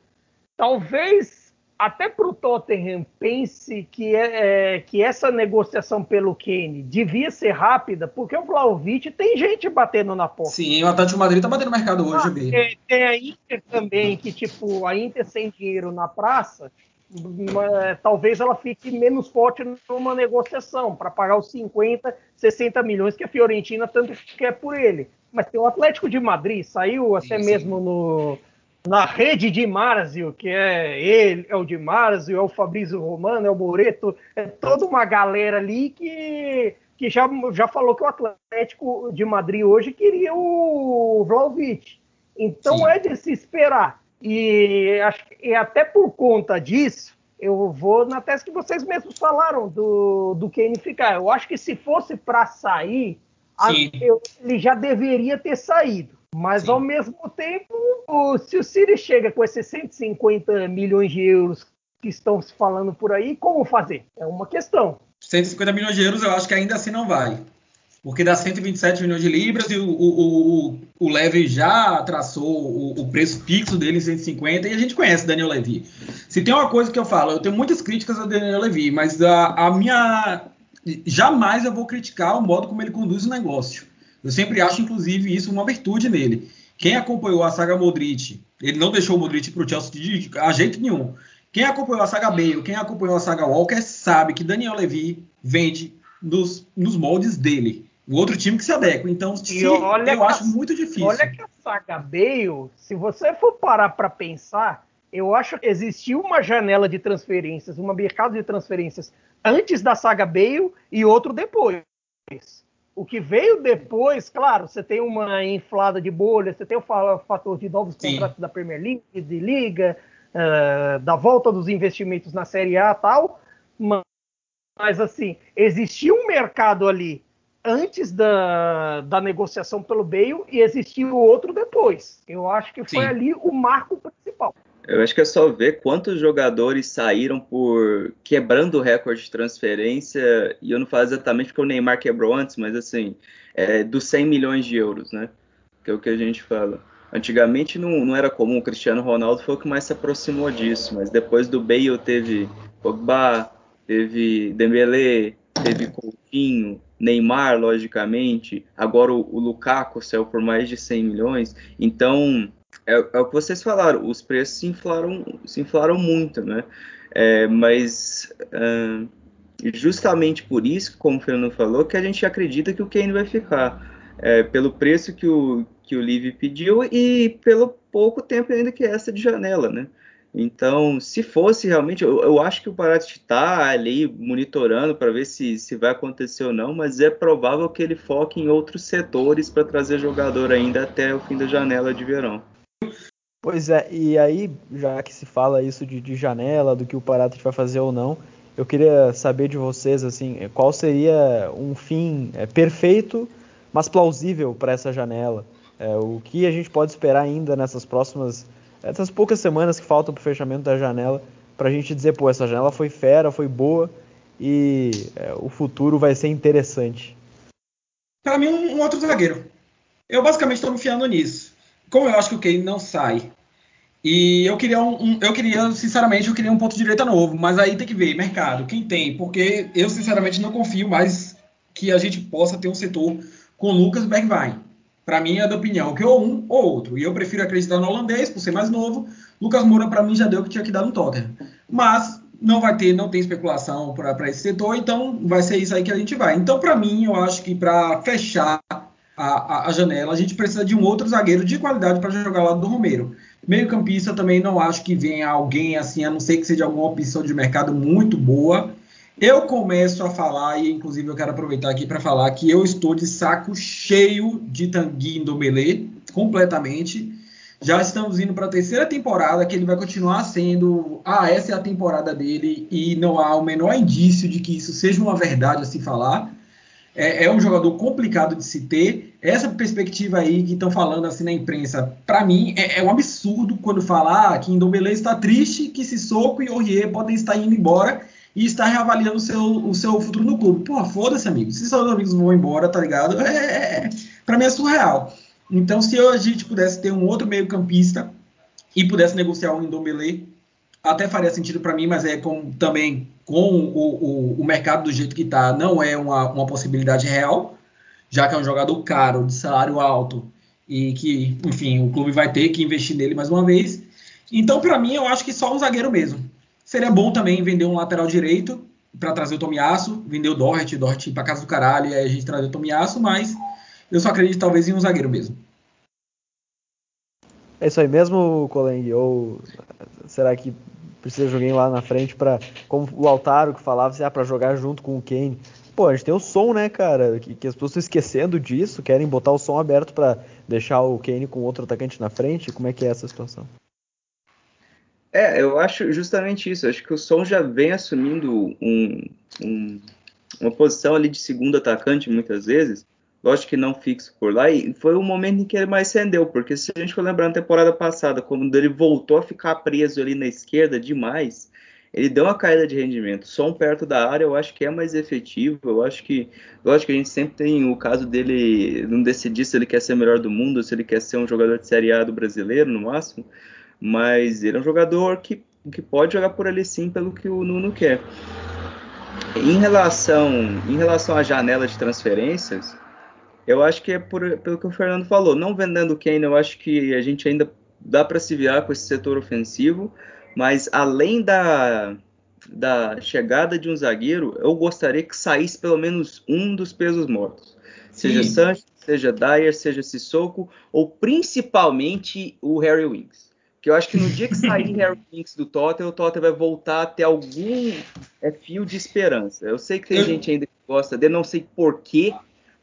talvez até para o Tottenham pense que, é, é, que essa negociação pelo Kane devia ser rápida, porque o Vlaovic tem gente batendo na porta. Sim, o Atlético Madrid está batendo no mercado hoje. Ah, é, tem a Inter também, que tipo, a Inter sem dinheiro na praça, uma, talvez ela fique menos forte numa negociação para pagar os 50, 60 milhões que a Fiorentina tanto quer por ele. Mas tem o Atlético de Madrid, saiu até sim, mesmo sim. no na rede de Marzio, que é ele, é o de Marzio, é o Fabrício Romano, é o Moreto, é toda uma galera ali que, que já, já falou que o Atlético de Madrid hoje queria o Vlaovic. Então Sim. é de se esperar E, e até por conta disso, eu vou na tese que vocês mesmos falaram do, do Kane ficar. Eu acho que se fosse para sair, a, eu, ele já deveria ter saído. Mas Sim. ao mesmo tempo, se o City chega com esses 150 milhões de euros que estão se falando por aí, como fazer? É uma questão. 150 milhões de euros eu acho que ainda assim não vai. Porque dá 127 milhões de libras e o, o, o, o Levy já traçou o, o, preço fixo dele em 150 e a gente conhece Daniel Levy. Se tem uma coisa que eu falo, eu tenho muitas críticas a Daniel Levy, mas a, a minha. Jamais eu vou criticar o modo como ele conduz o negócio. Eu sempre acho, inclusive, isso uma virtude nele. Quem acompanhou a saga Modric, ele não deixou o Modric para o Chelsea de a jeito nenhum. Quem acompanhou a saga Bale, quem acompanhou a saga Walker, sabe que Daniel Levy vende nos, nos moldes dele. O outro time que se adequa. Então, se, eu acho a, muito difícil. Olha que a saga Bale, se você for parar para pensar, eu acho que existiu uma janela de transferências, uma mercado de transferências antes da saga Bale e outro depois. O que veio depois, claro, você tem uma inflada de bolha, você tem o fator de novos contratos Sim. da Premier League, de liga, uh, da volta dos investimentos na Série A tal, mas, mas assim, existia um mercado ali antes da, da negociação pelo Bale e existiu outro depois. Eu acho que foi Sim. ali o marco principal. Eu acho que é só ver quantos jogadores saíram por quebrando o recorde de transferência, e eu não falo exatamente porque o Neymar quebrou antes, mas assim, é, dos 100 milhões de euros, né? Que é o que a gente fala. Antigamente não, não era comum, o Cristiano Ronaldo foi o que mais se aproximou disso, mas depois do Bale teve Pogba, teve Dembélé, teve Coutinho, Neymar, logicamente, agora o, o Lukaku saiu por mais de 100 milhões, então é, é, o que vocês falaram, os preços se inflaram, se inflaram muito, né? É, mas uh, justamente por isso, como o Fernando falou, que a gente acredita que o Kane vai ficar. É, pelo preço que o, que o Livre pediu e pelo pouco tempo ainda que é essa de janela, né? Então, se fosse realmente, eu, eu acho que o Paraty está ali monitorando para ver se, se vai acontecer ou não, mas é provável que ele foque em outros setores para trazer jogador ainda até o fim da janela de verão. Pois é, e aí, já que se fala isso de, de janela, do que o Paraty vai fazer ou não, eu queria saber de vocês, assim, qual seria um fim é, perfeito, mas plausível para essa janela? É, o que a gente pode esperar ainda nessas próximas, essas poucas semanas que faltam para o fechamento da janela, para a gente dizer, pô, essa janela foi fera, foi boa e é, o futuro vai ser interessante? Para mim, um, um outro zagueiro. Eu basicamente estou me fiando nisso como eu acho que o Kane não sai, e eu queria, um, eu queria, sinceramente, eu queria um ponto de direita novo, mas aí tem que ver, mercado, quem tem, porque eu, sinceramente, não confio mais que a gente possa ter um setor com Lucas Bergwijn. Para mim é da opinião que ou um ou outro. E eu prefiro acreditar no holandês, por ser mais novo. Lucas Moura, para mim, já deu o que tinha que dar no Tottenham. Mas não vai ter, não tem especulação para esse setor, então vai ser isso aí que a gente vai. Então, para mim, eu acho que para fechar a, a, janela, a gente precisa de um outro zagueiro de qualidade para jogar ao lado do Romero. Meio campista também não acho que venha alguém assim, a não ser que seja alguma opção de mercado muito boa. Eu começo a falar, e inclusive eu quero aproveitar aqui para falar que eu estou de saco cheio de Tanguy Ndombele, completamente. Já estamos indo para a terceira temporada, que ele vai continuar sendo. Ah, essa é a temporada dele, e não há o menor indício de que isso seja uma verdade a se falar é, é um jogador complicado de se ter. Essa perspectiva aí que estão falando assim na imprensa, para mim é, é, um absurdo quando falar ah, que Indombele está triste, que Sissoko e Aurier podem estar indo embora e estar reavaliando o seu, o seu futuro no clube. Porra, foda-se, amigo. Se seus amigos vão embora, tá ligado? É, é, é para mim é surreal. Então, se a gente pudesse ter um outro meio-campista e pudesse negociar o Indombele, até faria sentido para mim, mas é como também com o, o, o mercado do jeito que está, não é uma, uma possibilidade real, já que é um jogador caro, de salário alto, e que, enfim, o clube vai ter que investir nele mais uma vez. Então, para mim, eu acho que só um zagueiro mesmo. Seria bom também vender um lateral direito para trazer o Tomiasso, vender o Dort, Dort para casa do caralho, e aí a gente trazer o Tomiasso, mas eu só acredito talvez em um zagueiro mesmo. É isso aí mesmo, Coleng? Ou será que precisa de alguém lá na frente para como o Altaro que falava assim, ah, para jogar junto com o Kane. Pô, a gente tem o som, né, cara? Que, que as pessoas estão esquecendo disso, querem botar o som aberto para deixar o Kane com outro atacante na frente. Como é que é essa situação? É, eu acho justamente isso. Eu acho que o Som já vem assumindo um, um, uma posição ali de segundo atacante muitas vezes. Lógico que não fixo por lá, e foi o momento em que ele mais rendeu, porque se a gente for lembrar na temporada passada, quando ele voltou a ficar preso ali na esquerda demais, ele deu uma caída de rendimento. Som perto da área eu acho que é mais efetivo. Eu acho que, lógico que a gente sempre tem o caso dele não decidir se ele quer ser o melhor do mundo, se ele quer ser um jogador de Série A do brasileiro, no máximo. Mas ele é um jogador que, que pode jogar por ali sim, pelo que o Nuno quer. Em relação, em relação à janela de transferências, eu acho que é por, pelo que o Fernando falou. Não vendendo o Kane, eu acho que a gente ainda dá para se virar com esse setor ofensivo. Mas além da, da chegada de um zagueiro, eu gostaria que saísse pelo menos um dos pesos mortos. Seja Sim. Sanches, seja Dyer, seja Sissoko, ou principalmente o Harry Winks. Que eu acho que no dia que sair Harry Winks do Tottenham, o Tottenham vai voltar a ter algum é, fio de esperança. Eu sei que tem eu... gente ainda que gosta dele, não sei porquê,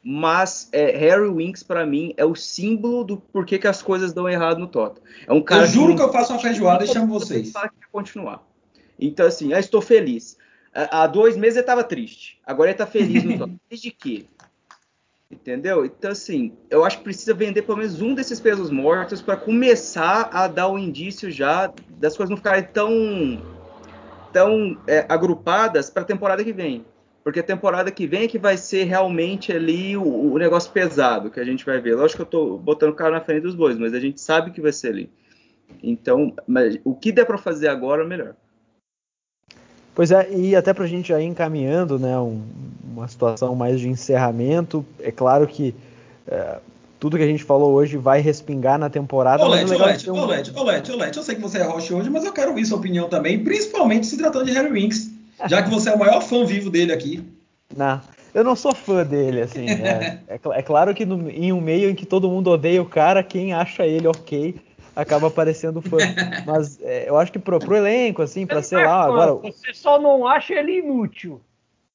mas é, Harry Winks para mim é o símbolo do porquê que as coisas dão errado no Tottenham. É um cara eu juro que, que eu faço uma feijoada e chamo vocês. Que continuar. Então assim, eu estou feliz. Há dois meses ele estava triste. Agora ele está feliz no Tottenham. Desde que? Entendeu? Então assim, eu acho que precisa vender pelo menos um desses pesos mortos para começar a dar o um indício já das coisas não ficarem tão tão é, agrupadas para a temporada que vem porque a temporada que vem é que vai ser realmente ali o, o, negócio pesado que a gente vai ver. Lógico que eu tô botando o cara na frente dos bois, mas a gente sabe que vai ser ali. Então, o que der para fazer agora, melhor. Pois é, e até para a gente já ir encaminhando, né, um, uma situação mais de encerramento, é claro que é, tudo que a gente falou hoje vai respingar na temporada. Olete, Olete, um... Olete, Olete, Olete, eu sei que você é rocha hoje, mas eu quero ouvir sua opinião também, principalmente se tratando de Harry Winks. Já que você é o maior fã vivo dele aqui. Não, eu não sou fã dele, assim. É, é, é claro que no, em um meio em que todo mundo odeia o cara, quem acha ele ok acaba aparecendo fã. Mas é, eu acho que pro, pro elenco, assim, para sei lá, agora. Você só não acha ele inútil.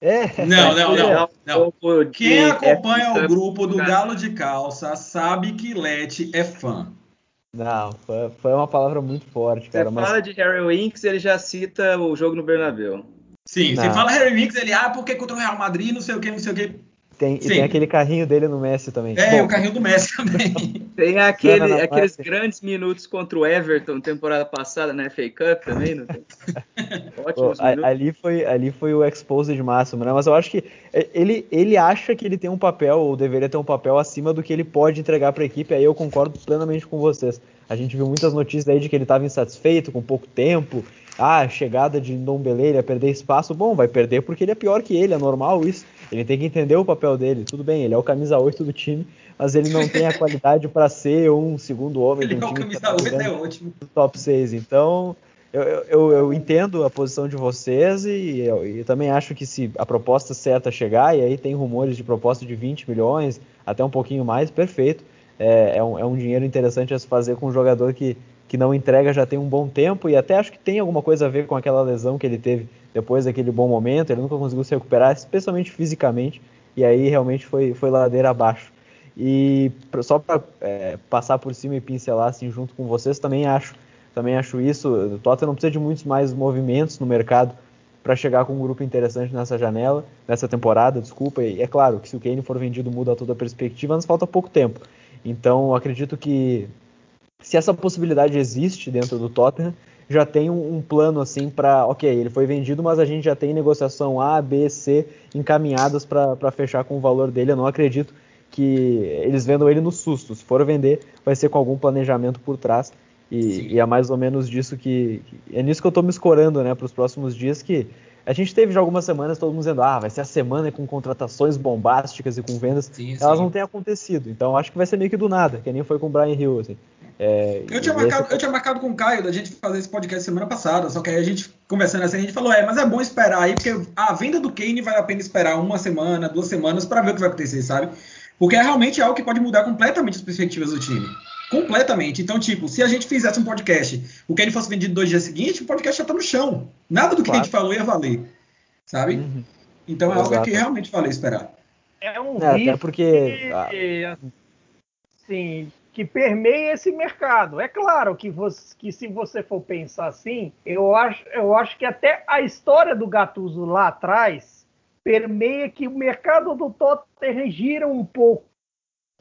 É. Não, não, não. não. Quem acompanha o grupo do Galo de Calça sabe que Lete é fã. Não, foi, foi uma palavra muito forte, cara. Você mas... fala de Harry Winks, ele já cita o jogo no Bernabéu. Sim, não. se fala Harry Winks, ele, ah, porque contra o Real Madrid, não sei o que, não sei o que. Tem, e tem aquele carrinho dele no Messi também. É, Bom, o carrinho do Messi também. Tem aquele, não, não, aqueles grandes minutos contra o Everton temporada passada na FA Cup também, não tem? Ótimos Pô, ali foi ali foi o exposed máximo, né? Mas eu acho que é, ele, ele acha que ele tem um papel, ou deveria ter um papel acima do que ele pode entregar para a equipe, aí eu concordo plenamente com vocês. A gente viu muitas notícias aí de que ele estava insatisfeito com pouco tempo, ah, a chegada de Ndombele, ele ia perder espaço. Bom, vai perder porque ele é pior que ele, é normal isso. Ele tem que entender o papel dele. Tudo bem, ele é o camisa 8 do time, mas ele não tem a qualidade para ser um segundo homem ele do é time. Camisa tá 8 é ótimo. Top 6. Então, eu, eu, eu, entendo a posição de vocês e eu, eu, também acho que se a proposta certa chegar, e aí tem rumores de proposta de 20 milhões, até um pouquinho mais, perfeito. É, é, um, é um dinheiro interessante a se fazer com um jogador que que não entrega já tem um bom tempo e até acho que tem alguma coisa a ver com aquela lesão que ele teve depois daquele bom momento. Ele nunca conseguiu se recuperar, especialmente fisicamente, e aí realmente foi, foi ladeira abaixo. E só para é, passar por cima e pincelar assim junto com vocês, também acho, também acho isso. O Tottenham precisa de muitos mais movimentos no mercado para chegar com um grupo interessante nessa janela, nessa temporada, desculpa. E é claro que se o Kane for vendido muda toda a perspectiva, mas falta pouco tempo. Então acredito que se essa possibilidade existe dentro do Tottenham, já tem um, um plano assim para, ok, ele foi vendido, mas a gente já tem negociação A, B, C encaminhadas para fechar com o valor dele. Eu não acredito que eles vendam ele no susto. Se for vender, vai ser com algum planejamento por trás. E, e é mais ou menos disso que. É nisso que eu estou me escorando né, para os próximos dias, que a gente teve já algumas semanas todo mundo dizendo, ah, vai ser a semana com contratações bombásticas e com vendas. Sim, Elas sim. não têm acontecido. Então acho que vai ser meio que do nada, que nem foi com o Brian Hill. Assim. É, eu, tinha marcado, esse... eu tinha marcado com o Caio da gente fazer esse podcast semana passada, só que aí a gente, conversando assim, a gente falou, é, mas é bom esperar aí, porque a venda do Kane vale a pena esperar uma semana, duas semanas para ver o que vai acontecer, sabe? Porque é realmente algo que pode mudar completamente as perspectivas do time. Completamente. Então, tipo, se a gente fizesse um podcast, o Kane fosse vendido dois dias seguintes, o podcast já tá no chão. Nada do que claro. a gente falou ia valer sabe? Uhum. Então é Exato. algo que realmente vale esperar. É um é, risco porque... que, assim, que permeia esse mercado. É claro que, você, que se você for pensar assim, eu acho, eu acho que até a história do Gattuso lá atrás permeia que o mercado do Tottenham gira um pouco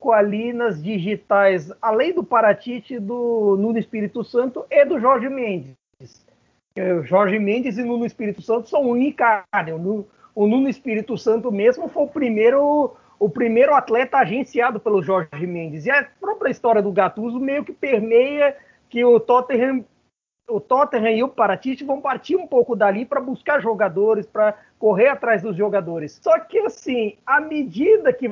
ali nas digitais, além do Paratite, do Nuno Espírito Santo e do Jorge Mendes. Jorge Mendes e Nuno Espírito Santo são unicários. O Nuno Espírito Santo mesmo foi o primeiro o primeiro atleta agenciado pelo Jorge Mendes. E a própria história do Gattuso meio que permeia que o Tottenham, o Tottenham e o Paratite vão partir um pouco dali para buscar jogadores, para correr atrás dos jogadores. Só que assim, à medida que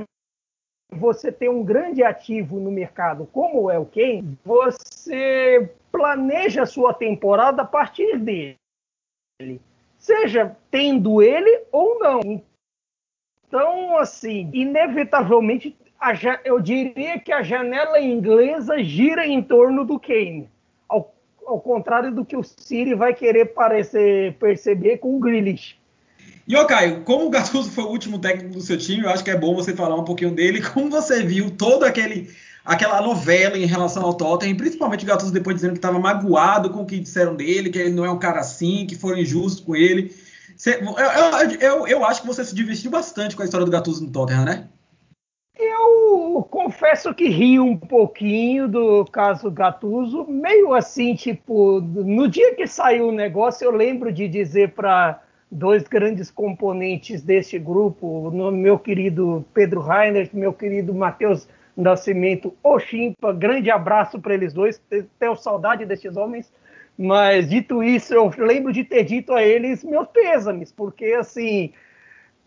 você tem um grande ativo no mercado como é o Kane, você planeja a sua temporada a partir dele. Seja tendo ele ou não. Então, assim, inevitavelmente, eu diria que a janela inglesa gira em torno do Kane. Ao, ao contrário do que o City vai querer parecer perceber com o Grealish. E, ô Caio, como o Gattuso foi o último técnico do seu time, eu acho que é bom você falar um pouquinho dele. Como você viu toda aquele, aquela novela em relação ao Tottenham, principalmente o Gattuso depois dizendo que estava magoado com o que disseram dele, que ele não é um cara assim, que foram injustos com ele. Você, eu, eu, eu, acho que você se divertiu bastante com a história do Gattuso no Tottenham, né? Eu confesso que ri um pouquinho do caso Gattuso, meio assim, tipo, no dia que saiu o negócio, eu lembro de dizer para dois grandes componentes deste grupo, meu querido Pedro Reiner, meu querido Matheus Nascimento Oximpa, grande abraço para eles dois, tenho saudade desses homens. Mas dito isso, eu lembro de ter dito a eles meus pêsames, porque assim,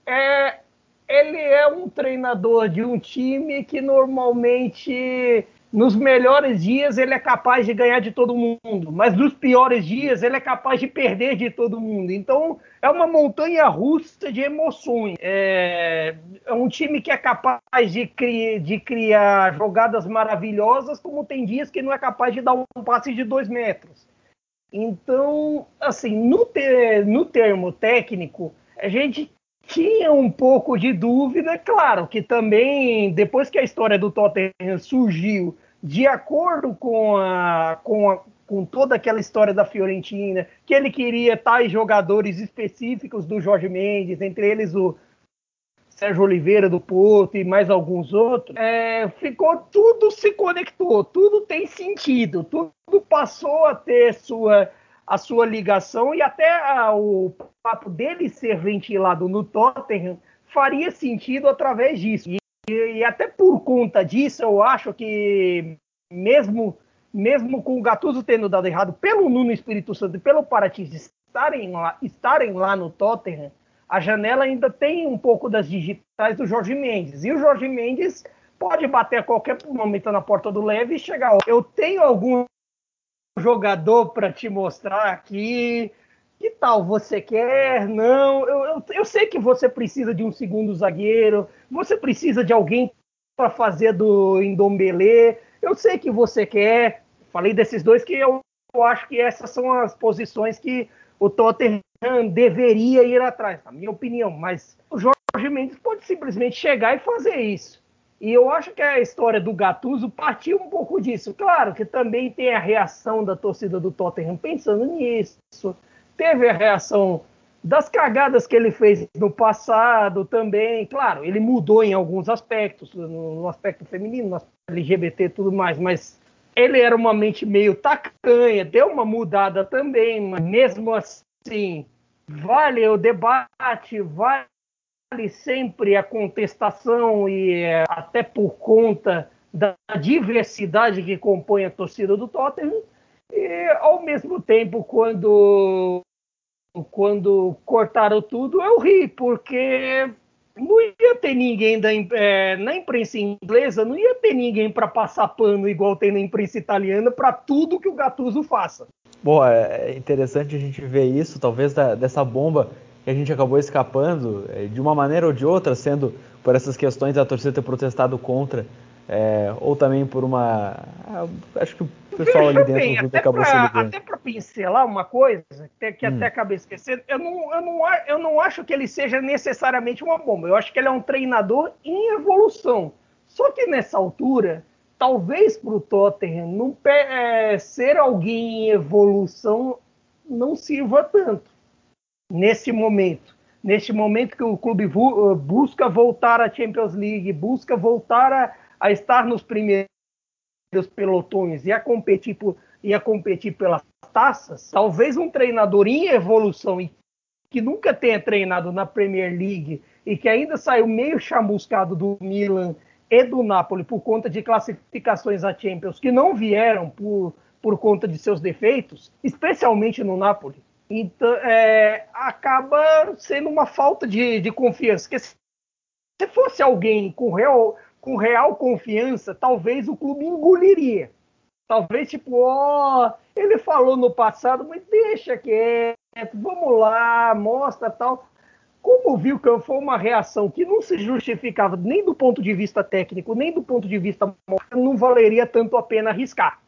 é, ele é um treinador de um time que normalmente nos melhores dias ele é capaz de ganhar de todo mundo, mas nos piores dias ele é capaz de perder de todo mundo. Então é uma montanha russa de emoções. É, é um time que é capaz de, cri de, criar jogadas maravilhosas, como tem dias que não é capaz de dar um passe de dois metros. Então, assim, no, ter, no termo técnico, a gente tinha um pouco de dúvida, claro, que também, depois que a história do Tottenham surgiu, de acordo com, a, com, a, com toda aquela história da Fiorentina, que ele queria tais jogadores específicos do Jorge Mendes, entre eles o Sérgio Oliveira do Porto e mais alguns outros, é, ficou tudo se conectou, tudo tem sentido, tudo passou a ter sua, a sua ligação e até a, o papo dele ser ventilado no Tottenham faria sentido através disso. E, e, até por conta disso, eu acho que mesmo mesmo com o Gattuso tendo dado errado pelo Nuno Espírito Santo e pelo Paraty estarem lá, estarem lá no Tottenham, a janela ainda tem um pouco das digitais do Jorge Mendes. E o Jorge Mendes pode bater a qualquer momento na porta do leve e chegar. Eu tenho algum jogador para te mostrar aqui. Que tal? Você quer? Não. Eu, eu, eu, sei que você precisa de um segundo zagueiro. Você precisa de alguém para fazer do Indombele. Eu sei que você quer. Falei desses dois que eu, eu acho que essas são as posições que o Tottenham deveria ir atrás, na minha opinião. Mas o Jorge Mendes pode simplesmente chegar e fazer isso. E eu acho que a história do Gattuso partiu um pouco disso. Claro que também tem a reação da torcida do Tottenham pensando nisso. Teve a reação das cagadas que ele fez no passado também. Claro, ele mudou em alguns aspectos, no, aspecto feminino, no aspecto LGBT e tudo mais, mas ele era uma mente meio tacanha, deu uma mudada também, mas mesmo assim, vale o debate, vale sempre a contestação e é, até por conta da diversidade que compõe a torcida do Tottenham, e ao mesmo tempo, quando, quando cortaram tudo, eu ri, porque não ia ter ninguém da, é, na imprensa inglesa, não ia ter ninguém para passar pano igual tem na imprensa italiana para tudo que o Gattuso faça. Bom, é interessante a gente ver isso, talvez da, dessa bomba que a gente acabou escapando, é, de uma maneira ou de outra, sendo por essas questões da torcida ter protestado contra, é, ou também por uma. Ah, acho que o pessoal Veja ali dentro bem, do grupo acabou pra, se ligando. Até para pincelar uma coisa, que, que hum. até acabei esquecendo, eu não, eu, não, eu não acho que ele seja necessariamente uma bomba. Eu acho que ele é um treinador em evolução. Só que nessa altura, talvez para o Tottenham não, é, ser alguém em evolução não sirva tanto nesse momento. Neste momento que o clube uh, busca voltar à Champions League, busca voltar a, a estar nos primeiros pelotões e a competir por, e a competir pelas taças, talvez um treinador em evolução e que nunca tenha treinado na Premier League e que ainda saiu meio chamuscado do Milan e do Napoli por conta de classificações a Champions que não vieram por, por conta de seus defeitos, especialmente no Napoli. Então, é, acaba sendo uma falta de, de confiança. Porque se fosse alguém com real, com real confiança, talvez o clube engoliria. Talvez, tipo, ó, oh, ele falou no passado, mas deixa quieto, vamos lá, mostra tal. Como viu que foi uma reação que não se justificava nem do ponto de vista técnico, nem do ponto de vista moral, não valeria tanto a pena arriscar.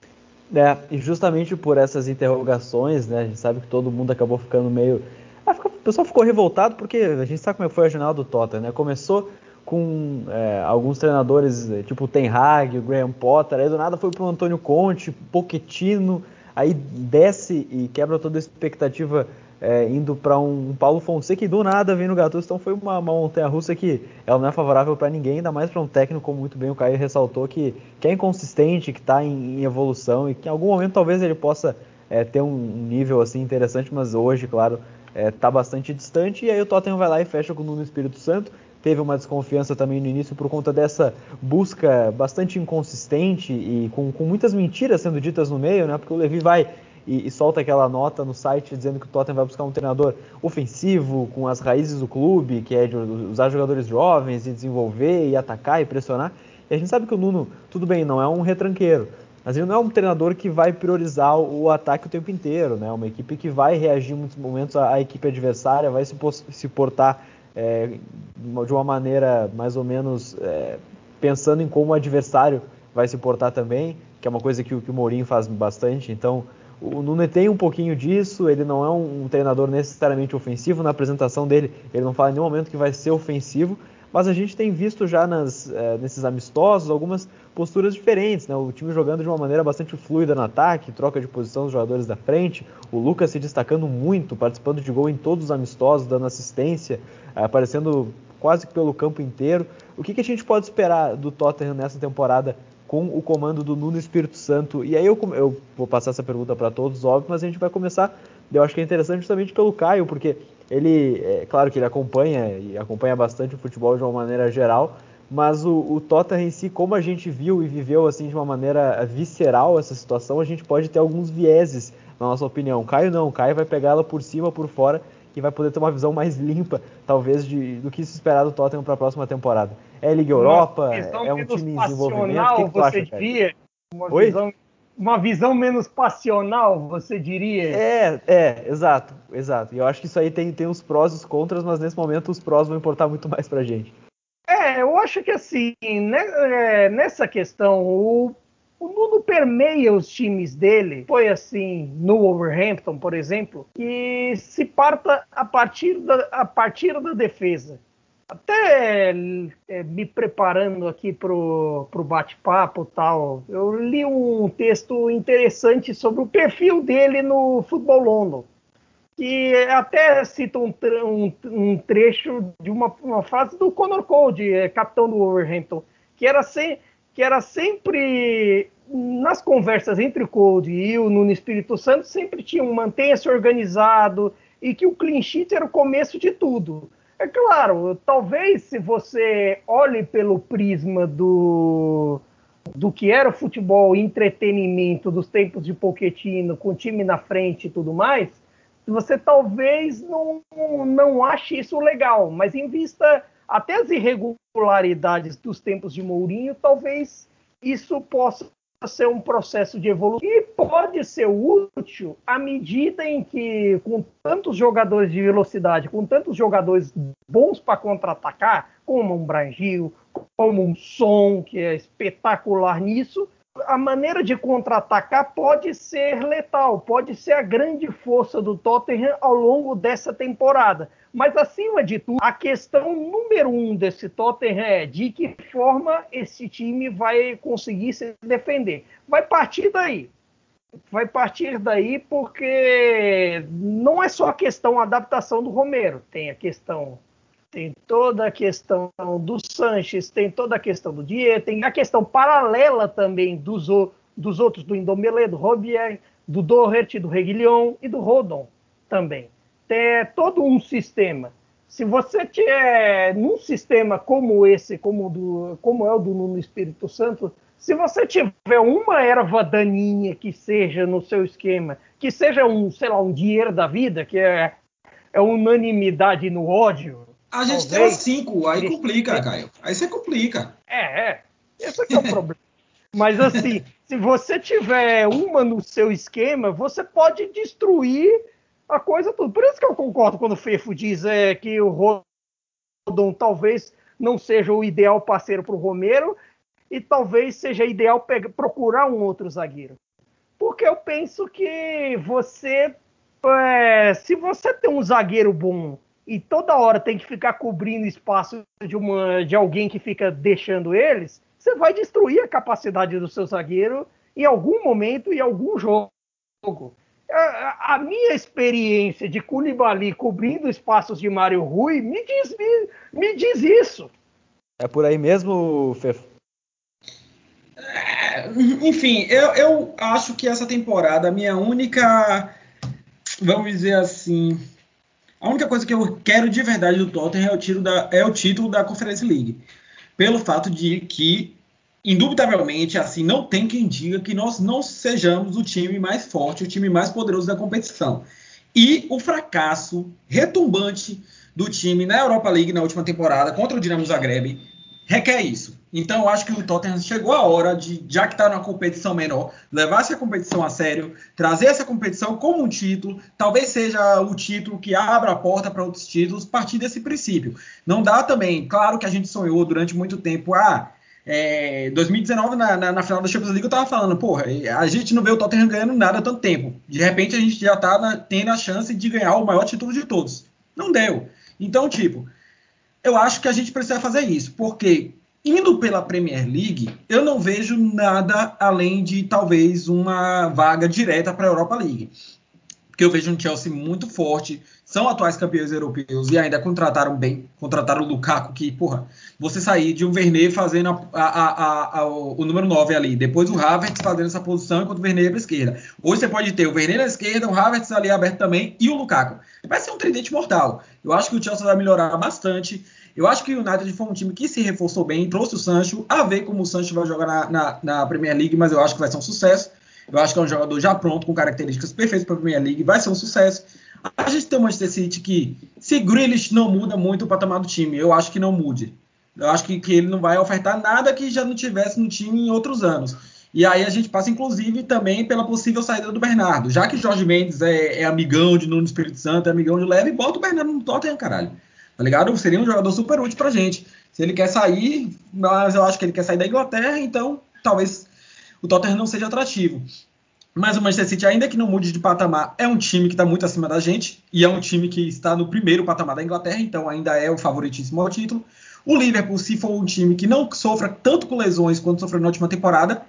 É, e justamente por essas interrogações, né, a gente sabe que todo mundo acabou ficando meio. Ah, o pessoal ficou revoltado porque a gente sabe como é foi a jornada do Tottenham, né? Começou com é, alguns treinadores, é, tipo o Ten Hag, o Graham Potter, aí do nada foi pro Antônio Conte, Pochettino, aí desce e quebra toda a expectativa é, indo para um, um, Paulo Fonseca e do nada vem no Gattuso. Então foi uma, uma montanha-russa que ela não é favorável para ninguém, ainda mais para um técnico como muito bem o Caio ressaltou que, que é inconsistente, que está em, em, evolução e que em algum momento talvez ele possa é, ter um nível assim interessante, mas hoje, claro, está é, bastante distante. E aí o Tottenham vai lá e fecha com o Nuno Espírito Santo. Teve uma desconfiança também no início por conta dessa busca bastante inconsistente e com, com muitas mentiras sendo ditas no meio, né? Porque o Levi vai e, e, solta aquela nota no site dizendo que o Tottenham vai buscar um treinador ofensivo, com as raízes do clube, que é de usar jogadores jovens e desenvolver e atacar e pressionar. E a gente sabe que o Nuno, tudo bem, não é um retranqueiro, mas ele não é um treinador que vai priorizar o ataque o tempo inteiro, né? Uma equipe que vai reagir em muitos momentos à, equipe adversária, vai se, se portar é, de uma maneira mais ou menos é, pensando em como o adversário vai se portar também, que é uma coisa que, que o Mourinho faz bastante. Então, o Nunes tem um pouquinho disso, ele não é um, treinador necessariamente ofensivo, na apresentação dele ele não fala em nenhum momento que vai ser ofensivo, mas a gente tem visto já nas, é, nesses amistosos algumas posturas diferentes, né? o time jogando de uma maneira bastante fluida no ataque, troca de posição dos jogadores da frente, o Lucas se destacando muito, participando de gol em todos os amistosos, dando assistência, é, aparecendo quase que pelo campo inteiro. O que, que a gente pode esperar do Tottenham nessa temporada com o comando do Nuno Espírito Santo. E aí eu, eu vou passar essa pergunta para todos, óbvio, mas a gente vai começar. Eu acho que é interessante justamente pelo Caio, porque ele, é claro que ele acompanha e acompanha bastante o futebol de uma maneira geral, mas o, o Tottenham em si, como a gente viu e viveu assim de uma maneira visceral essa situação, a gente pode ter alguns vieses na nossa opinião. Caio não, Caio vai pegá-la por cima, por fora e vai poder ter uma visão mais limpa, talvez, de, do que se esperar do Tottenham para a próxima temporada. É Liga Europa, é um time em desenvolvimento. O que, que tu acha, diria? Uma Oi? Visão, uma visão menos passional, você diria? É, é, exato, exato. E eu acho que isso aí tem, tem os prós e os contras, mas nesse momento os prós vão importar muito mais pra gente. É, eu acho que assim, né, é, nessa questão, o o Nuno permeia os times dele. Foi assim no Wolverhampton, por exemplo, que se parta a partir da, a partir da defesa. Até é, me preparando aqui pro, pro bate-papo tal, eu li um texto interessante sobre o perfil dele no Futebol London que até cita um, um, um trecho de uma, uma, frase do Conor Code, é, capitão do Wolverhampton, que era, se, que era sempre nas conversas entre o e o Nuno Espírito Santo sempre tinha um mantenha-se organizado e que o clean sheet era o começo de tudo. É claro, talvez se você olhe pelo prisma do, do que era o futebol entretenimento dos tempos de Pochettino, com o time na frente e tudo mais, você talvez não, não ache isso legal, mas em vista até as irregularidades dos tempos de Mourinho, talvez isso possa ser um processo de evolução e pode ser útil à medida em que, com tantos jogadores de velocidade, com tantos jogadores bons para contra-atacar, como um Brian como um Som, que é espetacular nisso, a maneira de contra-atacar pode ser letal, pode ser a grande força do Tottenham ao longo dessa temporada. Mas, acima de tudo, a questão número um desse Tottenham é de que forma esse time vai conseguir se defender. Vai partir daí. Vai partir daí porque não é só a questão adaptação do Romero, tem a questão tem toda a questão do Sanches, tem toda a questão do Dier, tem a questão paralela também dos, dos outros, do Indomele, do Robier, do Doherty, do Reguilhon e do Rodon também. Tem todo um sistema. Se você tiver num sistema como esse, como, do, como é o do Nuno Espírito Santo, se você tiver uma erva daninha que seja no seu esquema, que seja um, sei lá, um dinheiro da vida, que é, é unanimidade no ódio, a gente Talvez. tem cinco, aí complica, Caio. Aí você complica. É, é. Esse aqui é o problema. Mas assim, se você tiver uma no seu esquema, você pode destruir a coisa toda. Por isso que eu concordo quando o Fefo diz é, que o Rodon talvez não seja o ideal parceiro para o Romero e talvez seja ideal procurar um outro zagueiro. Porque eu penso que você, é, se você tem um zagueiro bom e toda hora tem que ficar cobrindo espaço de, uma, de alguém que fica deixando eles, você vai destruir a capacidade do seu zagueiro em algum momento, em algum jogo. A, a minha experiência de Koulibaly cobrindo espaços de Mário Rui me diz, me, me diz isso. É por aí mesmo, Fefo? É, enfim, eu, eu acho que essa temporada, a minha única, vamos dizer assim, a única coisa que eu quero de verdade do Tottenham é o, da, é o título da Conference League. Pelo fato de que, indubitavelmente, assim, não tem quem diga que nós não sejamos o time mais forte, o time mais poderoso da competição. E o fracasso retumbante do time na Europa League na última temporada contra o Dinamo Zagreb requer isso. Então, eu acho que o Tottenham chegou a hora de, já que está numa competição menor, levar essa competição a sério, trazer essa competição como um título, talvez seja o título que abra a porta para outros títulos, partir desse princípio. Não dá também, claro que a gente sonhou durante muito tempo, ah, é, 2019, na, na, na, final da Champions League, eu tava falando, porra, a gente não vê o Tottenham ganhando nada há tanto tempo. De repente, a gente já tá tendo a chance de ganhar o maior título de todos. Não deu. Então, tipo, eu acho que a gente precisa fazer isso, porque indo pela Premier League, eu não vejo nada além de talvez uma vaga direta para a Europa League. Eu vejo um Chelsea muito forte, são atuais campeões europeus e ainda contrataram bem. Contrataram o Lukaku, que, porra, você sair de um Vernet fazendo a, a, a, o número 9 ali, depois o Havertz fazendo essa posição enquanto o Vernet para a esquerda. Hoje você pode ter o Vernet na esquerda, o Havertz ali aberto também e o Lukaku. Vai ser um tridente mortal. Eu acho que o Chelsea vai melhorar bastante. Eu acho que o United foi um time que se reforçou bem, trouxe o Sancho, a ver como o Sancho vai jogar na, na, na, Premier League, mas eu acho que vai ser um sucesso. Eu acho que é um jogador já pronto, com características perfeitas para a Premier League, vai ser um sucesso. A gente tem o Manchester City que, se Grealish não muda muito o patamar do time, eu acho que não mude. Eu acho que, que ele não vai ofertar nada que já não tivesse no time em outros anos. E aí a gente passa, inclusive, também pela possível saída do Bernardo. Já que Jorge Mendes é, é amigão de Nuno Espírito Santo, é amigão de Leve, bota o Bernardo no Tottenham, caralho tá ligado? Seria um jogador super útil pra gente. Se ele quer sair, mas eu acho que ele quer sair da Inglaterra, então talvez o Tottenham não seja atrativo. Mas o Manchester City, ainda que não mude de patamar, é um time que está muito acima da gente e é um time que está no primeiro patamar da Inglaterra, então ainda é o favoritíssimo ao título. O Liverpool, se for um time que não sofra tanto com lesões quanto sofreu na última temporada,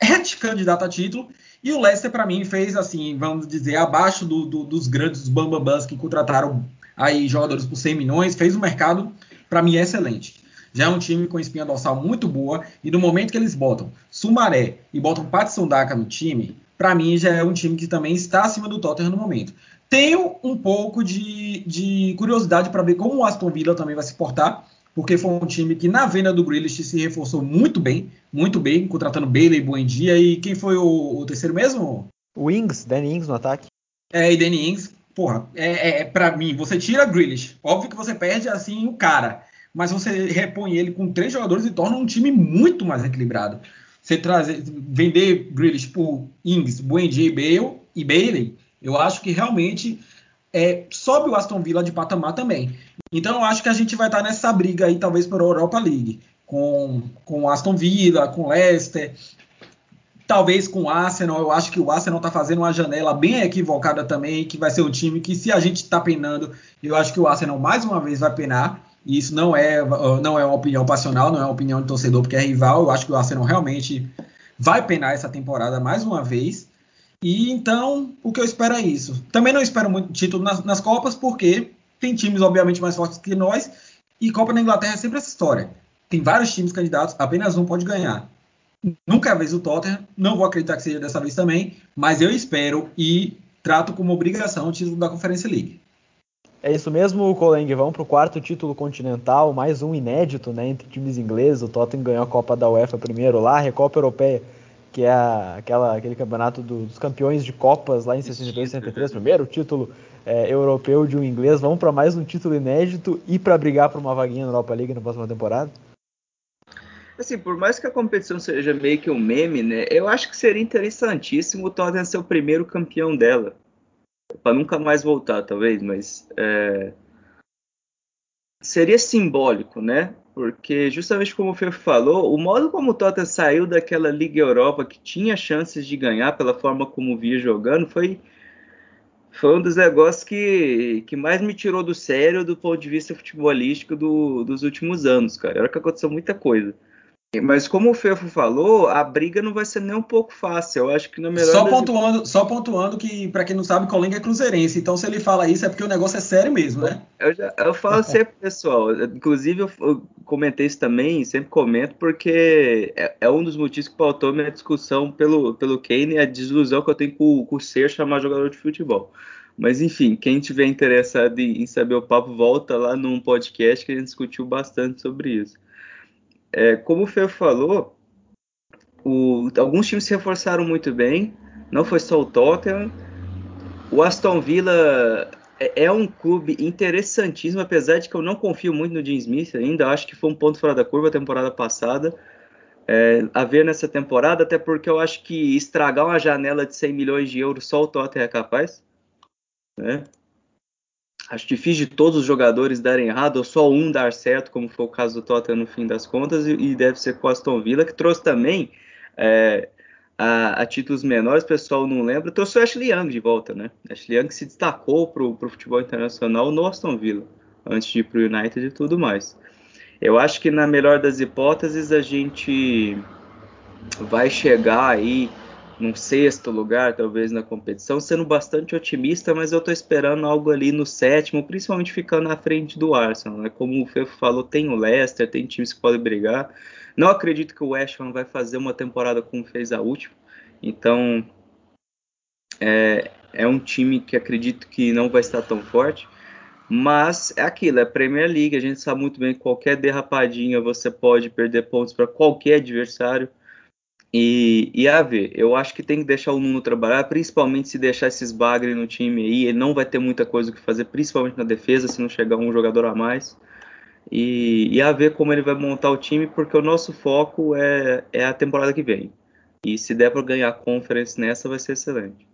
é de candidato a título. E o Leicester, para mim, fez assim, vamos dizer, abaixo do, do, dos grandes bambambãs que contrataram aí jogadores por 100 milhões, fez um mercado, para mim, excelente. Já é um time com espinha dorsal muito boa, e no momento que eles botam Sumaré e botam Patson Daka no time, para mim já é um time que também está acima do Tottenham no momento. Tenho um pouco de, de curiosidade para ver como o Aston Villa também vai se portar, porque foi um time que na venda do Grealish se reforçou muito bem, muito bem, contratando Bailey, Buendia e quem foi o, o terceiro mesmo? O Ings, Danny Ings no ataque. É, e Danny Ings, porra, é, é, é para mim, você tira Grealish, óbvio que você perde assim o cara, mas você repõe ele com três jogadores e torna um time muito mais equilibrado. Você trazer, vender Grealish por Ings, Buendia e Bale e Bailey, eu acho que realmente é, sobe o Aston Villa de patamar também. Então eu acho que a gente vai estar nessa briga aí, talvez, para a Europa League, com, com Aston Villa, com Leicester, talvez com o Arsenal. Eu acho que o Arsenal está fazendo uma janela bem equivocada também, que vai ser um time que, se a gente está penando, eu acho que o Arsenal mais uma vez vai penar. E isso não é, não é uma opinião passional, não é uma opinião de torcedor, porque é rival. Eu acho que o Arsenal realmente vai penar essa temporada mais uma vez. E então, o que eu espero é isso. Também não espero muito título nas, nas Copas, porque tem times, obviamente, mais fortes que nós. E Copa na Inglaterra é sempre essa história. Tem vários times candidatos, apenas um pode ganhar. Nunca é a vez o Tottenham, não vou acreditar que seja dessa vez também, mas eu espero e trato como obrigação o título da Conferência League. É isso mesmo, Coleng. Vamos para o quarto título continental, mais um inédito né, entre times ingleses. O Tottenham ganhou a Copa da UEFA primeiro lá, a Recopa Europeia, que é a, aquela, aquele campeonato do, dos campeões de Copas lá em 62 e 63. Primeiro título é, europeu de um inglês. Vamos para mais um título inédito e para brigar por uma vaguinha na Europa League na próxima temporada? Assim, por mais que a competição seja meio que um meme, né? Eu acho que seria interessantíssimo o Tottenham ser o primeiro campeão dela. Para nunca mais voltar, talvez, mas. É... Seria simbólico, né? Porque, justamente como o Fê falou, o modo como o Tottenham saiu daquela Liga Europa que tinha chances de ganhar pela forma como via jogando foi, foi um dos negócios que, que mais me tirou do sério do ponto de vista futebolístico do, dos últimos anos, cara. Era que aconteceu muita coisa. Mas como o Fefo falou, a briga não vai ser nem um pouco fácil. Eu acho que na melhor. Só pontuando, só pontuando que, para quem não sabe, Colenga é cruzeirense. Então, se ele fala isso, é porque o negócio é sério mesmo, né? Eu, já, eu falo sempre, pessoal. Inclusive, eu, eu, comentei isso também, sempre comento, porque é, é, um dos motivos que pautou minha discussão pelo, pelo Kane, a desilusão que eu tenho com, com o ser chamar jogador de futebol. Mas enfim, quem tiver interessado em saber o papo, volta lá num podcast que a gente discutiu bastante sobre isso. É, como o Fer falou, o, alguns times se reforçaram muito bem, não foi só o Tottenham. O Aston Villa é, é um clube interessantíssimo, apesar de que eu não confio muito no Jim Smith ainda. Acho que foi um ponto fora da curva a temporada passada. É, a ver nessa temporada, até porque eu acho que estragar uma janela de 100 milhões de euros só o Tottenham é capaz. Né? Acho difícil de todos os jogadores darem errado, ou só um dar certo, como foi o caso do Tottenham no fim das contas, e, e deve ser com o Aston Villa, que trouxe também é, a, a, títulos menores, o pessoal não lembra, trouxe o Ashley Young de volta, né? Ashley Young se destacou para o futebol internacional no Aston Villa, antes de ir para o United e tudo mais. Eu acho que na melhor das hipóteses a gente vai chegar aí num sexto lugar, talvez, na competição, sendo bastante otimista, mas eu estou esperando algo ali no sétimo, principalmente ficando na frente do Arsenal. Né? Como o Fefo falou, tem o Leicester, tem times que podem brigar. Não acredito que o West Ham vai fazer uma temporada como fez a última, então é, é um time que acredito que não vai estar tão forte. Mas é aquilo, é Premier League, a gente sabe muito bem que qualquer derrapadinha você pode perder pontos para qualquer adversário. E, e a ver, eu acho que tem que deixar o Nuno trabalhar, principalmente se deixar esses bagre no time aí, ele não vai ter muita coisa o que fazer, principalmente na defesa, se não chegar um jogador a mais. E, e a ver como ele vai montar o time, porque o nosso foco é, é a temporada que vem. E se der para ganhar a conference nessa, vai ser excelente.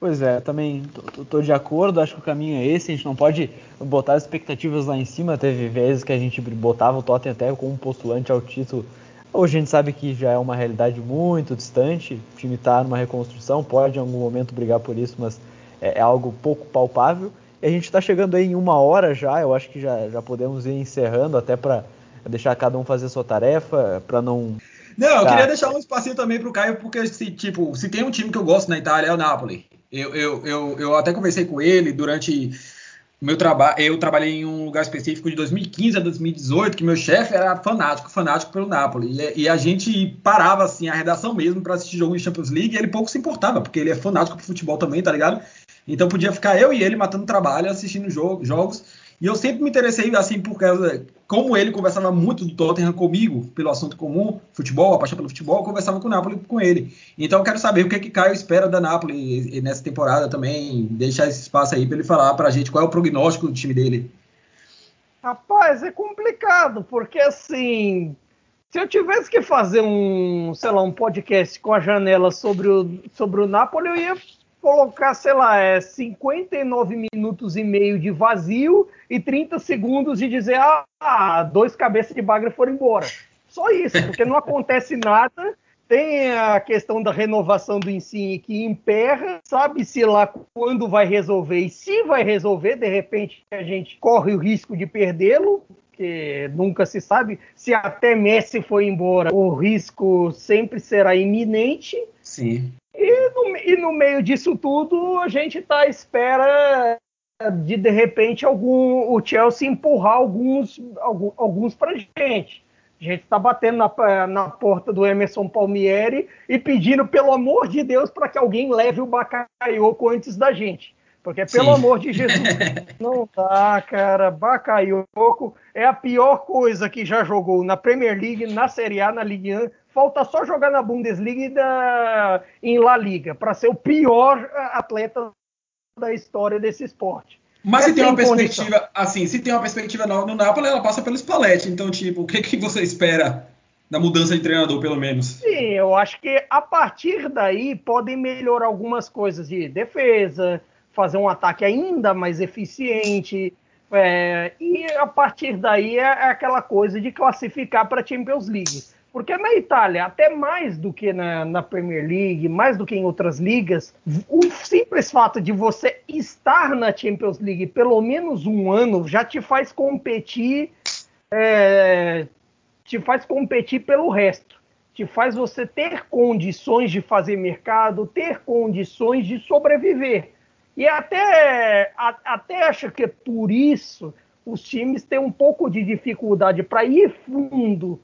Pois é, também tô, de acordo, acho que o caminho é esse, a gente não pode botar as expectativas lá em cima, teve vezes que a gente botava o Tottenham até como postulante ao título Hoje a gente sabe que já é uma realidade muito distante, o time está numa reconstrução, pode em algum momento brigar por isso, mas é, é algo pouco palpável. E a gente está chegando aí em uma hora já, eu acho que já, já podemos ir encerrando até para deixar cada um fazer a sua tarefa, para não. Não, eu tá. queria deixar um espacinho também para o Caio, porque se, tipo, se tem um time que eu gosto na Itália é o Napoli. Eu, eu, eu, eu até conversei com ele durante meu trabalho, eu trabalhei em um lugar específico de 2015 a 2018, que meu chefe era fanático, fanático pelo Napoli. E, e, a gente parava assim a redação mesmo para assistir jogo de Champions League, e ele pouco se importava, porque ele é fanático pro futebol também, tá ligado? Então podia ficar eu e ele matando trabalho, assistindo jogo, jogos. E eu sempre me interessei, assim, por causa. Como ele conversava muito do Tottenham comigo, pelo assunto comum, futebol, a paixão pelo futebol, eu conversava com o Napoli com ele. Então eu quero saber o que, é que Caio espera da Napoli nessa temporada também, deixar esse espaço aí para ele falar para a gente qual é o prognóstico do time dele. Rapaz, é complicado, porque assim, se eu tivesse que fazer um, sei lá, um podcast com a janela sobre o, sobre o Napoli, eu ia colocar, sei lá, é 59 minutos e meio de vazio e 30 segundos de dizer, ah, dois cabeças de bagre foram embora. Só isso, porque não acontece nada. Tem a questão da renovação do ensino que emperra, sabe-se lá quando vai resolver e se vai resolver, de repente a gente corre o risco de perdê-lo, que nunca se sabe. Se até Messi foi embora, o risco sempre será iminente. Sim. E no, e no meio disso tudo, a gente está à espera de de repente algum o Chelsea empurrar alguns, alguns, alguns para gente. A gente está batendo na, na porta do Emerson Palmieri e pedindo, pelo amor de Deus, para que alguém leve o Bakayoko antes da gente. Porque, pelo Sim. amor de Jesus, não dá, cara. Bakayoko é a pior coisa que já jogou na Premier League, na Série A, na Ligue 1. Falta só jogar na Bundesliga e da, em La Liga, para ser o pior atleta da história desse esporte. Mas é se tem uma perspectiva, condição. assim, se tem uma perspectiva no, no Napoli, ela passa pelo Spalletti. Então, tipo, o que, que você espera da mudança de treinador, pelo menos? Sim, eu acho que a partir daí podem melhorar algumas coisas de defesa, fazer um ataque ainda mais eficiente. É, e a partir daí é, é aquela coisa de classificar para a Champions League. Porque na Itália, até mais do que na, na, Premier League, mais do que em outras ligas, o simples fato de você estar na Champions League pelo menos um ano já te faz competir, é, te faz competir pelo resto. Te faz você ter condições de fazer mercado, ter condições de sobreviver. E até, a, até acho que por isso os times têm um pouco de dificuldade para ir fundo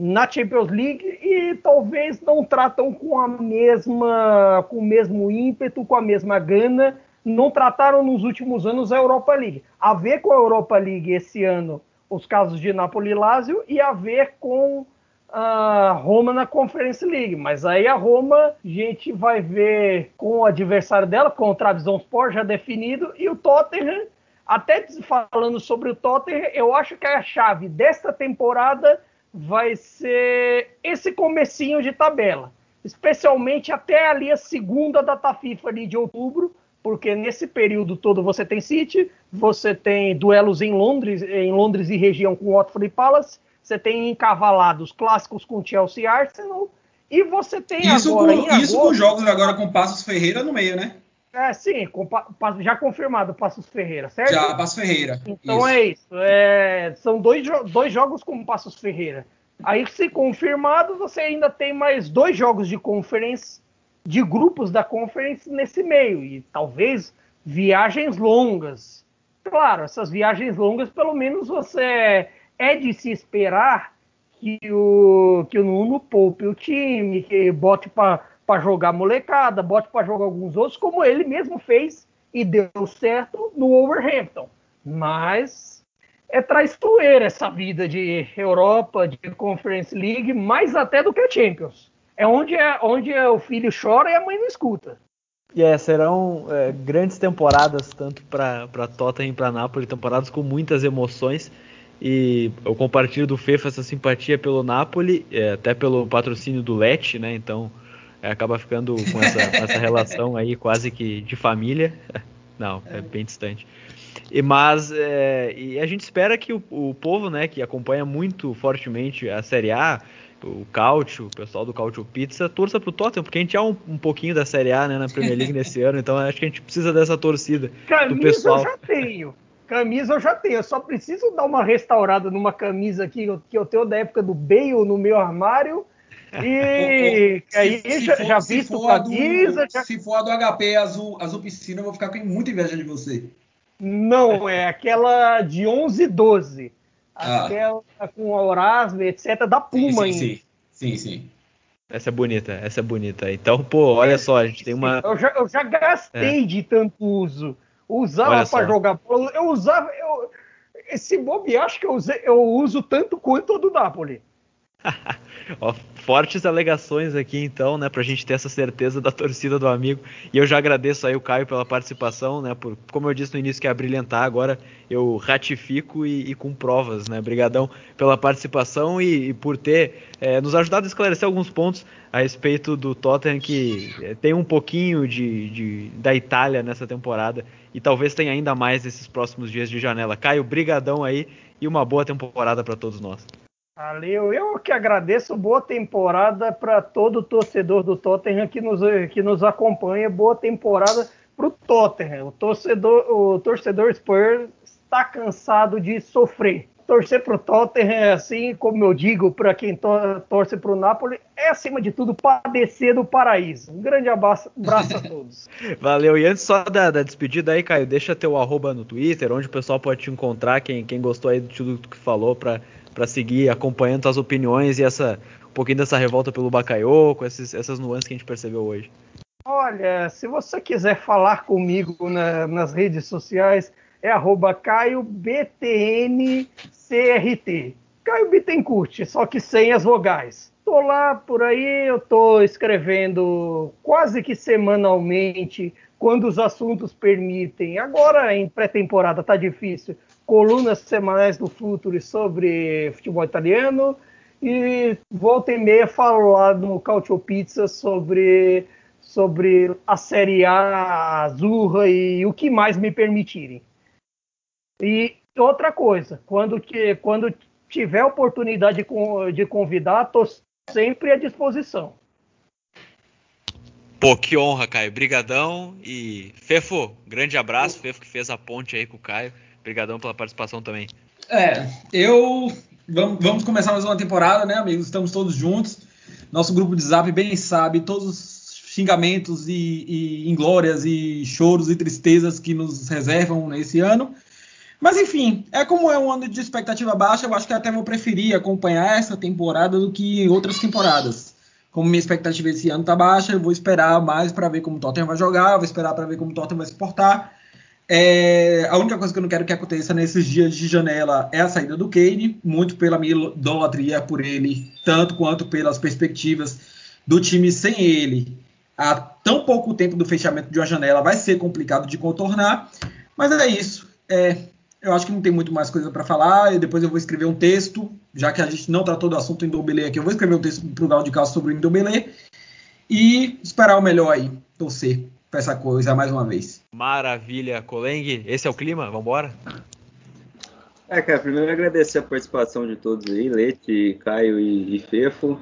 na Champions League e talvez não tratam com a mesma, com o mesmo ímpeto, com a mesma gana, não trataram nos últimos anos a Europa League. A ver com a Europa League esse ano os casos de Napoli e Lazio e a ver com a Roma na Conference League. Mas aí a Roma, a gente vai ver com o adversário dela, com o Trabzonspor já definido, e o Tottenham, até falando sobre o Tottenham, eu acho que a chave desta temporada vai ser esse comecinho de tabela, especialmente até ali a segunda data FIFA ali de outubro, porque nesse período todo você tem City, você tem duelos em Londres, em Londres e região com Watford e Palace, você tem encavalados clássicos com Chelsea e Arsenal, e você tem isso agora com, Isso agosto, com jogos agora com Passos Ferreira no meio, né? É, sim, com, já confirmado Passos Ferreira, certo? Já, Passos Ferreira. Então isso. é isso. É, são dois, dois jogos com Passos Ferreira. Aí, se confirmado, você ainda tem mais dois jogos de conference, de grupos da conference nesse meio. E talvez viagens longas. Claro, essas viagens longas, pelo menos você é de se esperar que o, que o Nuno poupe o time, que bote para jogar molecada, bote para jogar alguns outros, como ele mesmo fez e deu certo no Wolverhampton. Mas é traiçoeira essa vida de Europa, de Conference League, mais até do que a Champions. É onde, é, onde é o filho chora e a mãe não escuta. E é, serão é, grandes temporadas, tanto para Tottenham e para Napoli, temporadas com muitas emoções. E eu compartilho do Fefa essa simpatia pelo Napoli, é, até pelo patrocínio do Lecce, né? Então é, acaba ficando com essa, essa, relação aí quase que de família. Não, é, é bem distante. E, mas é, e a gente espera que o, o, povo, né, que acompanha muito fortemente a Série A, o Cautio, o pessoal do Cautio Pizza, torça pro Tottenham, porque a gente é um, um pouquinho da Série A né, na Premier League nesse ano, então acho que a gente precisa dessa torcida camisa do pessoal. eu já tenho. Camisa eu já tenho, eu só preciso dar uma restaurada numa camisa aqui que eu tenho da época do Bale no meu armário e aí se, já, for, já visto camisa. Do, já... Se for a do HP azul, azul piscina, eu vou ficar com muita inveja de você. Não, é aquela de 11 e 12. Ah. Aquela com a Orasme, etc. Da Puma sim, sim, ainda. Sim, sim, sim. Essa é bonita, essa é bonita. Então, pô, olha só, a gente tem uma. Eu já, eu já gastei é. de tanto uso. Usava para jogar bola. Eu usava. Eu, esse Bob acho que eu, usei, eu uso tanto quanto o do Napoli. Ó, fortes alegações aqui então, né, pra gente ter essa certeza da torcida do amigo. E eu já agradeço aí o Caio pela participação, né, por, como eu disse no início que é brilhantar, agora eu ratifico e, e com provas, né, brigadão pela participação e, e por ter é, nos ajudado a esclarecer alguns pontos a respeito do Tottenham que é, tem um pouquinho de, de, da Itália nessa temporada e talvez tenha ainda mais nesses próximos dias de janela. Caio, brigadão aí e uma boa temporada para todos nós. Valeu, eu que agradeço. Boa temporada para todo torcedor do Tottenham que nos, que nos acompanha. Boa temporada para o Tottenham. O torcedor, o torcedor Spurs está cansado de sofrer. Torcer para o Tottenham é assim, como eu digo para quem to torce para o Napoli, é acima de tudo padecer do paraíso. Um grande abraço, abraço a todos. Valeu. E antes só da, da, despedida aí, Caio, deixa teu arroba no Twitter, onde o pessoal pode te encontrar, quem, quem gostou aí de tudo que falou, para para seguir acompanhando as opiniões e essa um pouquinho dessa revolta pelo Bakayoko, essas, essas nuances que a gente percebeu hoje. Olha, se você quiser falar comigo na, nas redes sociais, é arroba CaiobTNCRT. Caio Bittencourt, só que sem as vogais. Tô lá por aí, eu tô escrevendo quase que semanalmente, quando os assuntos permitem. Agora em pré-temporada tá difícil, colunas semanais do Futuri sobre futebol italiano e volta e meia falo lá no Cautio Pizza sobre, sobre a Série A, Azurra e o que mais me permitirem. E outra coisa, quando, que, quando tiver oportunidade de, de convidar, estou sempre à disposição. Pô, que honra, Caio. Brigadão e Fefo, grande abraço. Fefo que fez a ponte aí com o Caio. Obrigadão pela participação também. É, eu. Vamos, vamos começar mais uma temporada, né, amigos? Estamos todos juntos. Nosso grupo de zap bem sabe todos os xingamentos e, e inglórias e choros e tristezas que nos reservam nesse ano. Mas enfim, é como é um ano de expectativa baixa, eu acho que até vou preferir acompanhar essa temporada do que outras temporadas. Como minha expectativa esse ano tá baixa, eu vou esperar mais para ver como o Tottenham vai jogar, vou esperar para ver como o Tottenham vai se portar. É, a única coisa que eu não quero que aconteça nesses dias de janela é a saída do Kane, muito pela minha idolatria por ele, tanto quanto pelas perspectivas do time sem ele. Há tão pouco tempo do fechamento de uma janela vai ser complicado de contornar, mas é isso. É, eu acho que não tem muito mais coisa para falar. E depois eu vou escrever um texto, já que a gente não tratou do assunto Indombele aqui, eu vou escrever um texto para o Galo de Calço sobre o Indombele e esperar o melhor aí, torcer para essa coisa mais uma vez. Maravilha, Coleng. Esse é o clima? Vambora? É, cara, primeiro agradecer a participação de todos aí, Leite, Caio e, e Fefo.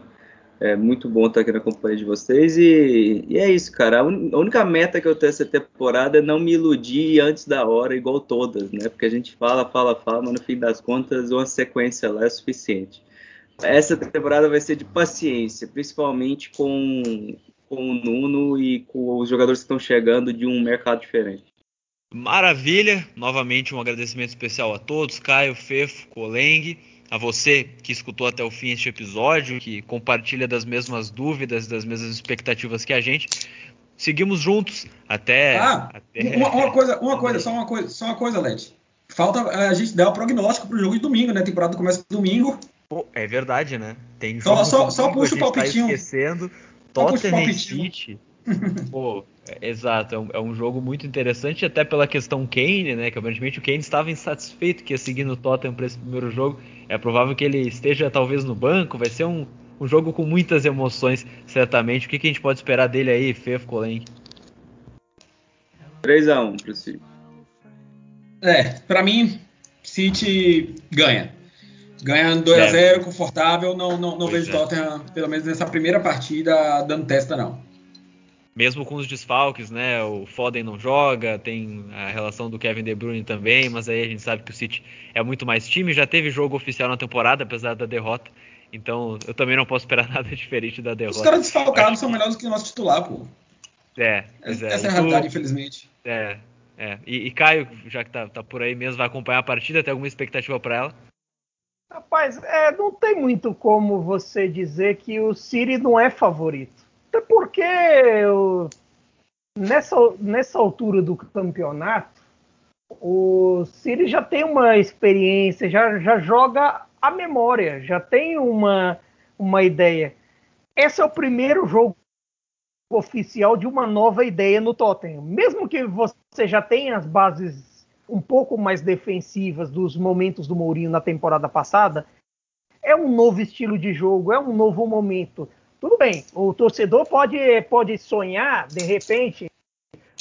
É muito bom estar aqui na companhia de vocês. E, e é isso, cara. A, un, a, única meta que eu tenho essa temporada é não me iludir antes da hora, igual todas, né? Porque a gente fala, fala, fala, mas no fim das contas, uma sequência lá é suficiente. Essa temporada vai ser de paciência, principalmente com com o Nuno e com os jogadores que estão chegando de um mercado diferente. Maravilha! Novamente um agradecimento especial a todos, Caio, Fefo, Coleng, a você que escutou até o fim este episódio, que compartilha das mesmas dúvidas, das mesmas expectativas que a gente. Seguimos juntos até. Ah, até... Uma, uma, coisa, uma coisa, só uma coisa, só uma coisa, Led. Falta a gente dar o prognóstico para o jogo de domingo, né? A temporada começa domingo. Pô, é verdade, né? Tem jogo só, só, só puxa o tá palpitinho. Tá esquecendo. Tottenham City. Pô, é, exato, é um, é um, jogo muito interessante, até pela questão Kane, né? Que aparentemente o Kane estava insatisfeito que ia seguir no Tottenham para esse primeiro jogo. É provável que ele esteja talvez no banco. Vai ser um, um jogo com muitas emoções, certamente. O que, que a gente pode esperar dele aí, Fefo Colen? 3x1 pro City. É, para mim, City ganha. Ganhando 2x0, confortável, não, não, não vejo é. Tottenham, pelo menos nessa primeira partida, dando testa, não. Mesmo com os desfalques, né? O Foden não joga, tem a relação do Kevin De Bruyne também, mas aí a gente sabe que o City é muito mais time. Já teve jogo oficial na temporada, apesar da derrota. Então eu também não posso esperar nada diferente da derrota. Os caras desfalcados Acho... são melhores do que o nosso titular, pô. É, essa é, é a realidade, infelizmente. É, é. E, e, Caio, já que tá, tá por aí mesmo, vai acompanhar a partida, tem alguma expectativa para ela? Rapaz, é, não tem muito como você dizer que o Siri não é favorito. Até porque eu, nessa, nessa altura do campeonato, o Siri já tem uma experiência, já, já joga a memória, já tem uma, uma ideia. Esse é o primeiro jogo oficial de uma nova ideia no Tottenham. Mesmo que você já tenha as bases um pouco mais defensivas dos momentos do Mourinho na temporada passada, é um novo estilo de jogo, é um novo momento. Tudo bem, o torcedor pode, pode sonhar, de repente,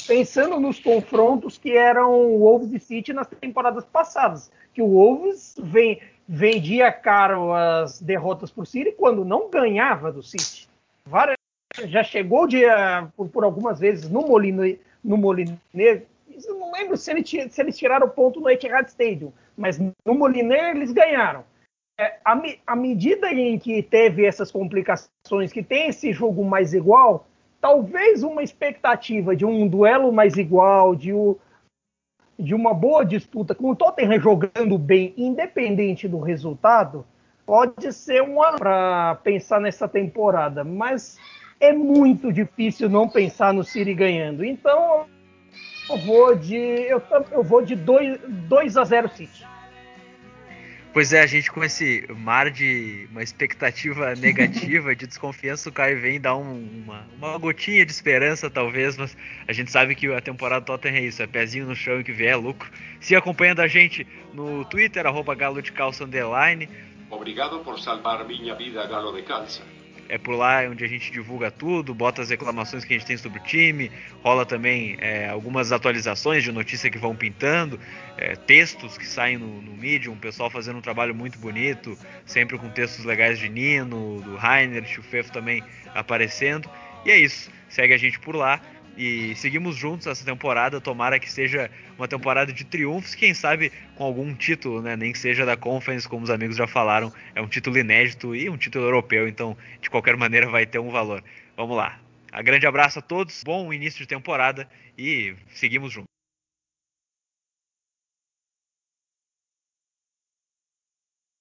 pensando nos confrontos que eram o Wolves e City nas temporadas passadas, que o Wolves vem, vendia caro as derrotas para o City quando não ganhava do City. Várias, já chegou de, por, por, algumas vezes no Molino, no Moliné, eu não lembro se, ele, se eles tiraram ponto no Etihad Stadium, mas no Moliné eles ganharam. É, a, a medida em que teve essas complicações, que tem esse jogo mais igual, talvez uma expectativa de um duelo mais igual, de, o, de uma boa disputa, com o Tottenham jogando bem, independente do resultado, pode ser uma para pensar nessa temporada, mas é muito difícil não pensar no City ganhando. Então eu vou de eu, eu vou de 2, 2 a 0 City. Pois é, a gente com esse mar de uma expectativa negativa, de desconfiança, o Caio vem dar um, uma, uma gotinha de esperança, talvez, mas a gente sabe que a temporada do Tottenham é isso, é pezinho no chão e que vier é lucro. Se acompanhando a gente no Twitter, arroba galo de calça underline. Obrigado por salvar minha vida, galo de calça é por lá onde a gente divulga tudo, bota as reclamações que a gente tem sobre o time, rola também é, algumas atualizações de notícia que vão pintando, é, textos que saem no, no Medium, o pessoal fazendo um trabalho muito bonito, sempre com textos legais de Nino, do Rainer, o Fefo também aparecendo. E é isso, segue a gente por lá. E seguimos juntos essa temporada. Tomara que seja uma temporada de triunfos, quem sabe com algum título, né? Nem que seja da Conference, como os amigos já falaram. É um título inédito e um título europeu, então de qualquer maneira vai ter um valor. Vamos lá. Um grande abraço a todos, bom início de temporada e seguimos juntos.